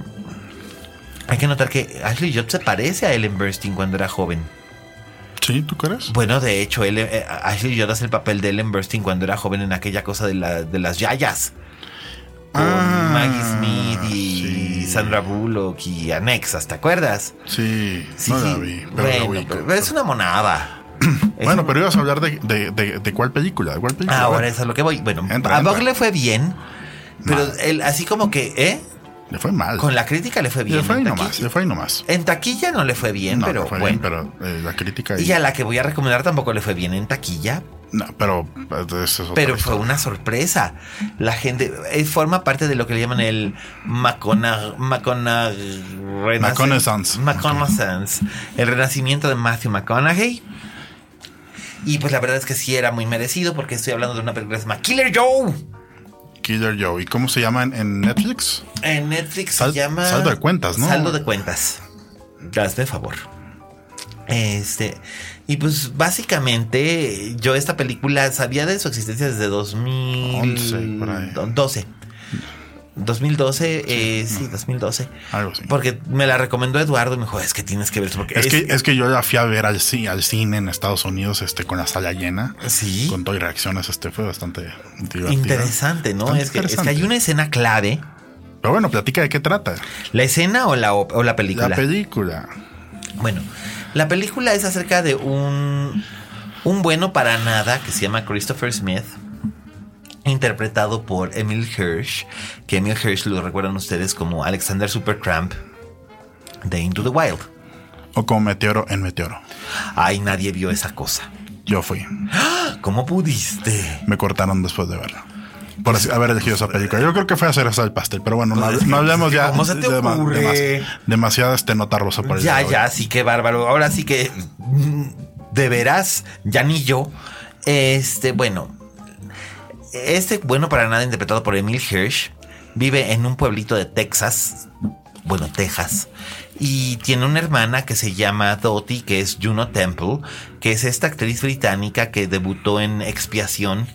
hay que notar que Ashley Judd se parece a Ellen Burstyn cuando era joven. ¿Sí? ¿Tú crees? Bueno, de hecho, Ellen- eh, Ashley Judd hace el papel de Ellen Burstyn cuando era joven en aquella cosa de, la- de las yayas. Con Ah, Maggie Smith y sí. Sandra Bullock y Anexas, ¿te acuerdas? Sí, Sí, no la sí. vi. Pero bueno, pero es una monada. Es Bueno, un- pero ibas a hablar de, de, de, de cuál película. ¿De cuál película? Ahora A ver, es a lo que voy. Bueno, Entra, a entra. le fue bien, pero él así como que, ¿eh? Le fue mal. Con la crítica le fue bien. le fue ahí nomás. Le fue ahí nomás. en taquilla no le fue bien, no, pero le fue bueno. bien, pero eh, la crítica. Y a la que voy a recomendar tampoco le fue bien en taquilla, No, pero. eso es otra pero fue una sorpresa. La gente eh, forma parte de lo que le llaman el Macona, Macona McConaissance. McConaissance, el renacimiento de Matthew McConaughey. Y pues la verdad es que sí era muy merecido porque estoy hablando de una película que se llama Killer Joe. Killer Joe. ¿Y cómo se llama en, Netflix? En Netflix Sal- se llama saldo de cuentas, ¿no? Saldo de cuentas. Hazme favor. Este, y pues básicamente yo esta película sabía de su existencia desde 11, por ahí. 2012. 2012, eh, sí, 2012. Algo así. Porque me la recomendó Eduardo y me dijo, es que tienes que ver esto porque Es que, es que yo la fui a ver al, al cine en Estados Unidos este, con la sala llena. Sí. Con todo y reacciones. Este fue bastante divertido. interesante, ¿no? Bastante Es que, es que interesante. hay una escena clave. Pero bueno, platica de qué trata. ¿La escena o la, o la película? La película. Bueno, la película es acerca de un, un bueno para nada que se llama Christopher Smith, interpretado por Emil Hirsch, que Emil Hirsch lo recuerdan ustedes como Alexander Supertramp de Into the Wild. O como Meteoro en Meteoro. Ay, nadie vio esa cosa. Yo fui. ¿Cómo pudiste? Me cortaron después de verla. Por así- haber elegido esa película. Yo creo que fue hacer el pastel, pero bueno, no, no hablemos ya. ¿Cómo se te de ocurre? demas- demasiada este nota rosa por el Ya, de ya, sí que bárbaro. Ahora sí que mm, de veras, ya ni yo. Este, bueno, este bueno para nada interpretado por Emil Hirsch vive en un pueblito de Texas, bueno, Texas, y tiene una hermana que se llama Dottie, que es Juno Temple, que es esta actriz británica que debutó en Expiación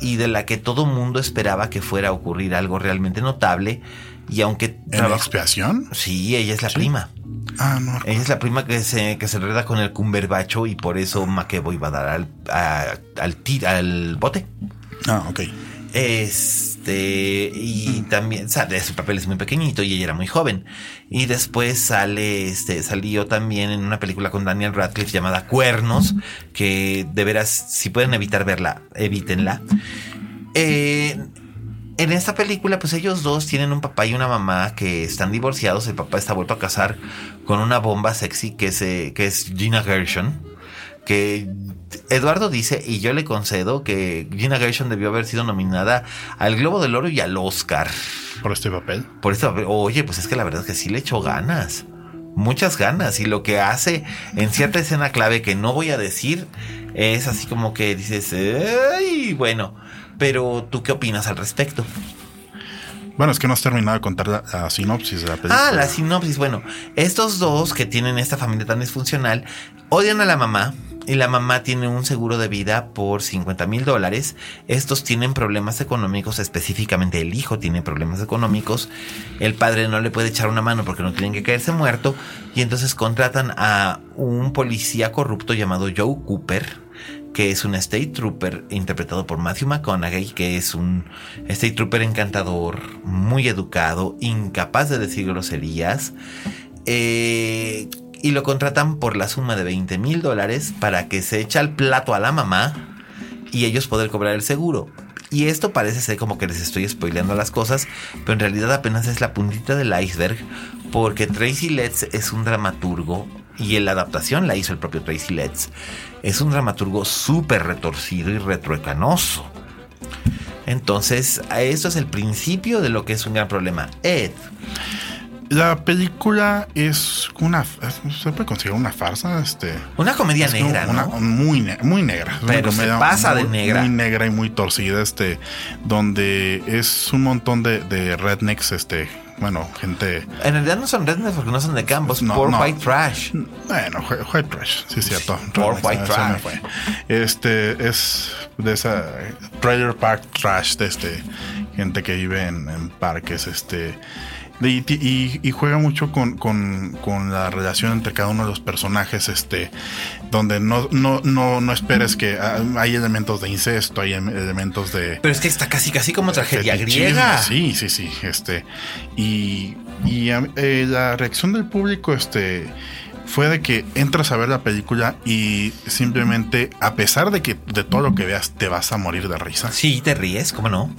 y de la que todo mundo esperaba que fuera a ocurrir algo realmente notable. Y aunque ¿En expiación? Sí, ella es la prima. Ah, no. Ella es la prima que se, que se enreda con el cumberbacho y por eso McEvoy va a dar al, a- al, tir- al bote. Ah, ok. Este, y también sale, su papel es muy pequeñito y ella era muy joven. Y después sale, este, salió también en una película con Daniel Radcliffe llamada Cuernos, que de veras, si pueden evitar verla, evítenla. Eh, en esta película, pues ellos dos tienen un papá y una mamá que están divorciados. El papá está vuelto a casar con una bomba sexy que es, eh, que es Gina Gershon. Que Eduardo dice, y yo le concedo, que Gina Gershon debió haber sido nominada al Globo del Oro y al Oscar. Por este papel. Por esto, oye, pues es que la verdad es que sí le echó ganas. Muchas ganas. Y lo que hace en cierta escena clave que no voy a decir es así como que dices, ay, bueno. Pero tú qué opinas al respecto? Bueno, es que no has terminado de contar la, la sinopsis de la película. Ah, la sinopsis. Bueno, estos dos que tienen esta familia tan disfuncional odian a la mamá. Y la mamá tiene un seguro de vida por 50 mil dólares. Estos tienen problemas económicos, específicamente el hijo tiene problemas económicos. El padre no le puede echar una mano porque no tienen que caerse muerto. Y entonces contratan a un policía corrupto llamado Joe Cooper, que es un State Trooper interpretado por Matthew McConaughey, que es un State Trooper encantador, muy educado, incapaz de decir groserías. Eh, y lo contratan por la suma de 20 mil dólares para que se echa al plato a la mamá y ellos poder cobrar el seguro. Y esto parece ser como que les estoy spoileando las cosas, pero en realidad apenas es la puntita del iceberg, porque Tracy Letts es un dramaturgo y la adaptación la hizo el propio Tracy Letts. Es un dramaturgo súper retorcido y retroecanoso. Entonces, esto es el principio de lo que es un gran problema. Ed, La película es una. es- Se puede considerar una farsa. Este. una comedia Es negra, una- ¿no? muy, ne- muy negra. Es una Pero se pasa de muy- negra. Muy negra y muy torcida, este, donde es un montón de, de rednecks, este, bueno, gente, En realidad no son rednecks porque no son de campos, No, por no. white trash. bueno, whi- white trash, sí, cierto. Poor rednecks, white trash. fue. Este, es de esa trailer park trash, de este, gente que vive en, en parques, este, y, y- y juega mucho con, con- con la relación entre cada uno de los personajes, este, donde no, no, no, no esperes que ah, hay elementos de incesto, hay em- elementos de Pero es que está casi casi como tragedia griega. Sí, sí, sí. Este. Y, y eh, la reacción del público, este. Fue de que entras a ver la película y simplemente, a pesar de que de todo lo que veas, te vas a morir de risa. Sí, te ríes, ¿cómo no?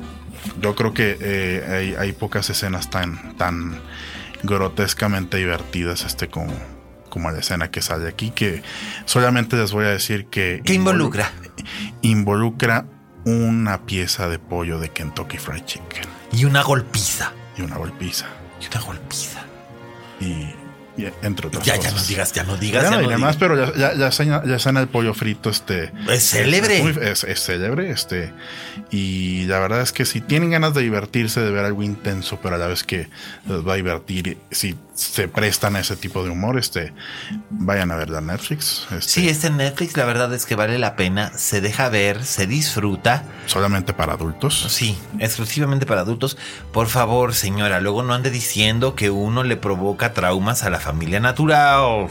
Yo creo que eh, hay, hay pocas escenas tan, tan grotescamente divertidas, este, como, como la escena que sale aquí, que solamente les voy a decir que. ¿Qué involucra? Involucra una pieza de pollo de Kentucky Fried Chicken Y una golpiza. y una golpiza. Y una golpiza. Y, y entre otras Ya, cosas. ya no digas, ya no digas. Ya ya no no diré digas. más, pero ya, ya, ya ya el pollo frito, este. Es célebre. muy- Es, es célebre, este. Y la verdad es que si tienen ganas de divertirse, de ver algo intenso, pero a la vez que les va a divertir, si se prestan a ese tipo de humor, este, vayan a verla en Netflix. Este, Sí, este Netflix la verdad es que vale la pena, se deja ver, se disfruta. Solamente para adultos. Sí, exclusivamente para adultos. Por favor, señora, luego no ande diciendo que uno le provoca traumas a la familia natural.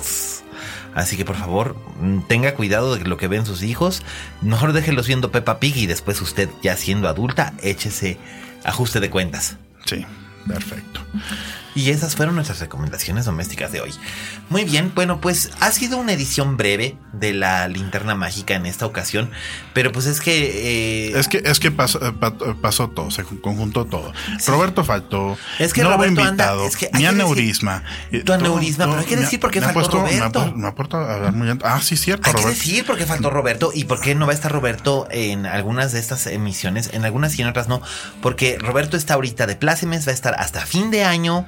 Así que por favor, mm, tenga cuidado de lo que ven sus hijos. Mejor déjenlos viendo Peppa Pig y después usted, ya siendo adulta, échese ajuste de cuentas. Sí, perfecto. Y esas fueron nuestras recomendaciones domésticas de hoy. Muy bien, bueno, pues ha sido una edición breve de la linterna mágica en esta ocasión, pero pues es que... eh, Es que, es que pasó, eh, pa- pasó todo, se conjuntó todo. Roberto faltó. Es que no hubo Roberto anda- invitado. es que hay mi decir- aneurisma. eh, Tu aneurisma, todo- pero hay que decir por qué faltó puesto- Roberto. Me ha puesto a hablar muy Ah, sí, cierto, Hay que decir por qué faltó Roberto y por qué no va a estar Roberto en algunas de estas emisiones, en algunas y en otras no, porque Roberto está ahorita de plácemes, va a estar hasta fin de año.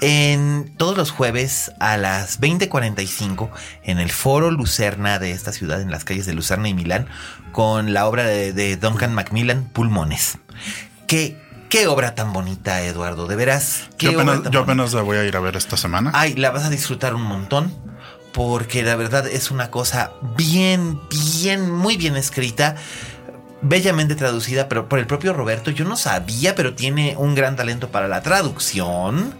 En todos los jueves a las 20:45 en el Foro Lucerna de esta ciudad, en las calles de Lucerna y Milán, con la obra de, Duncan Macmillan, Pulmones. ¿Qué, qué obra tan bonita, Eduardo, de veras. yo apenas, yo apenas la voy a ir a ver esta semana. Ay, la vas a disfrutar un montón porque la verdad es una cosa bien, bien, muy bien escrita bellamente traducida, pero por el propio Roberto. Yo no sabía, pero tiene un gran talento para la traducción.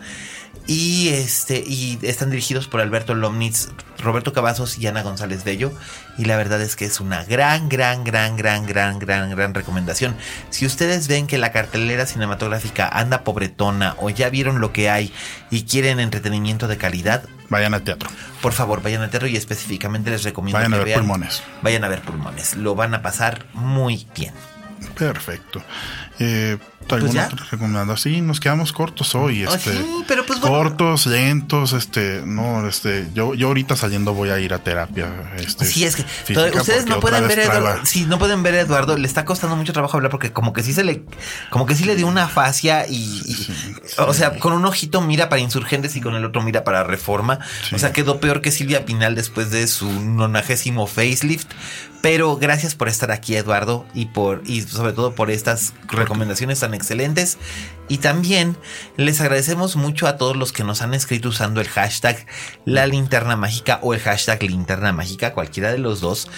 Y este, y están dirigidos por Alberto Lomnitz, Roberto Cavazos y Ana González Bello. Y la verdad es que es una gran, gran, gran, gran, gran, gran, gran recomendación. Si ustedes ven que la cartelera cinematográfica anda pobretona o ya vieron lo que hay y quieren entretenimiento de calidad, vayan al teatro. Por favor, vayan al teatro y específicamente les recomiendo vayan a ver pulmones. Vayan a ver pulmones. Lo van a pasar muy bien. Perfecto. Eh, ¿Alguna pues recomendando? Sí, nos quedamos cortos hoy. Oh, este, sí, pero pues Cortos, lentos, este, no, este, yo, yo ahorita saliendo voy a ir a terapia. Este, sí, es que ustedes no pueden ver Eduardo. Sí, no pueden ver a Eduardo. Le está costando mucho trabajo hablar porque como que sí se le, como que sí le dio una fascia y, o sea, con un ojito mira para insurgentes y con el otro mira para reforma. O sea, quedó peor que Silvia Pinal después de su nonagésimo facelift. Pero gracias por estar aquí, Eduardo, y por, y sobre todo por estas recomendaciones tan excelentes. Y también les agradecemos mucho a todos los que nos han escrito usando el hashtag la linterna mágica o el hashtag linterna mágica, cualquiera de los dos.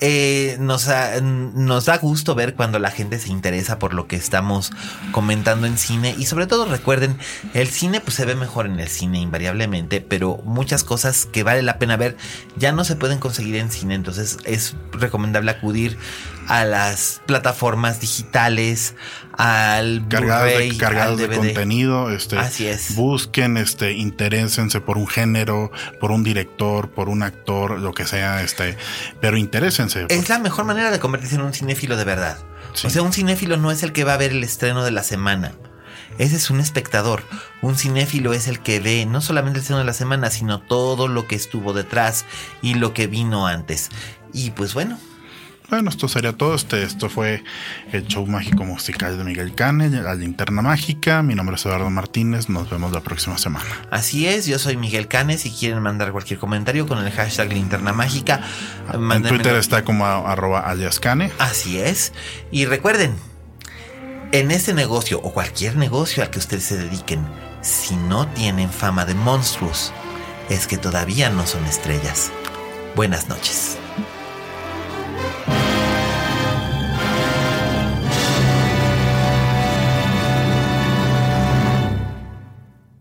Eh, nos, nos da gusto ver cuando la gente se interesa por lo que estamos comentando en cine y sobre todo recuerden, el cine pues se ve mejor en el cine invariablemente, pero muchas cosas que vale la pena ver ya no se pueden conseguir en cine, entonces es recomendable acudir a las plataformas digitales, al de, cargados de contenido, este, Así es. busquen, este, interésense por un género, por un director, por un actor, lo que sea, este, pero interésense. Es la mejor manera de convertirse en un cinéfilo de verdad. O sea, un cinéfilo no es el que va a ver el estreno de la semana. Ese es un espectador. Un cinéfilo es el que ve no solamente el estreno de la semana, sino todo lo que estuvo detrás y lo que vino antes. Y pues bueno, bueno, esto sería todo. Este, esto fue el show mágico musical de Miguel Cane, la linterna mágica. Mi nombre es Eduardo Martínez. Nos vemos la próxima semana. Así es, yo soy Miguel Cane. Si quieren mandar cualquier comentario con el hashtag linterna mágica, en Twitter está como arroba alias Cane. Así es. Y recuerden, en este negocio o cualquier negocio al que ustedes se dediquen, si no tienen fama de monstruos, es que todavía no son estrellas. Buenas noches.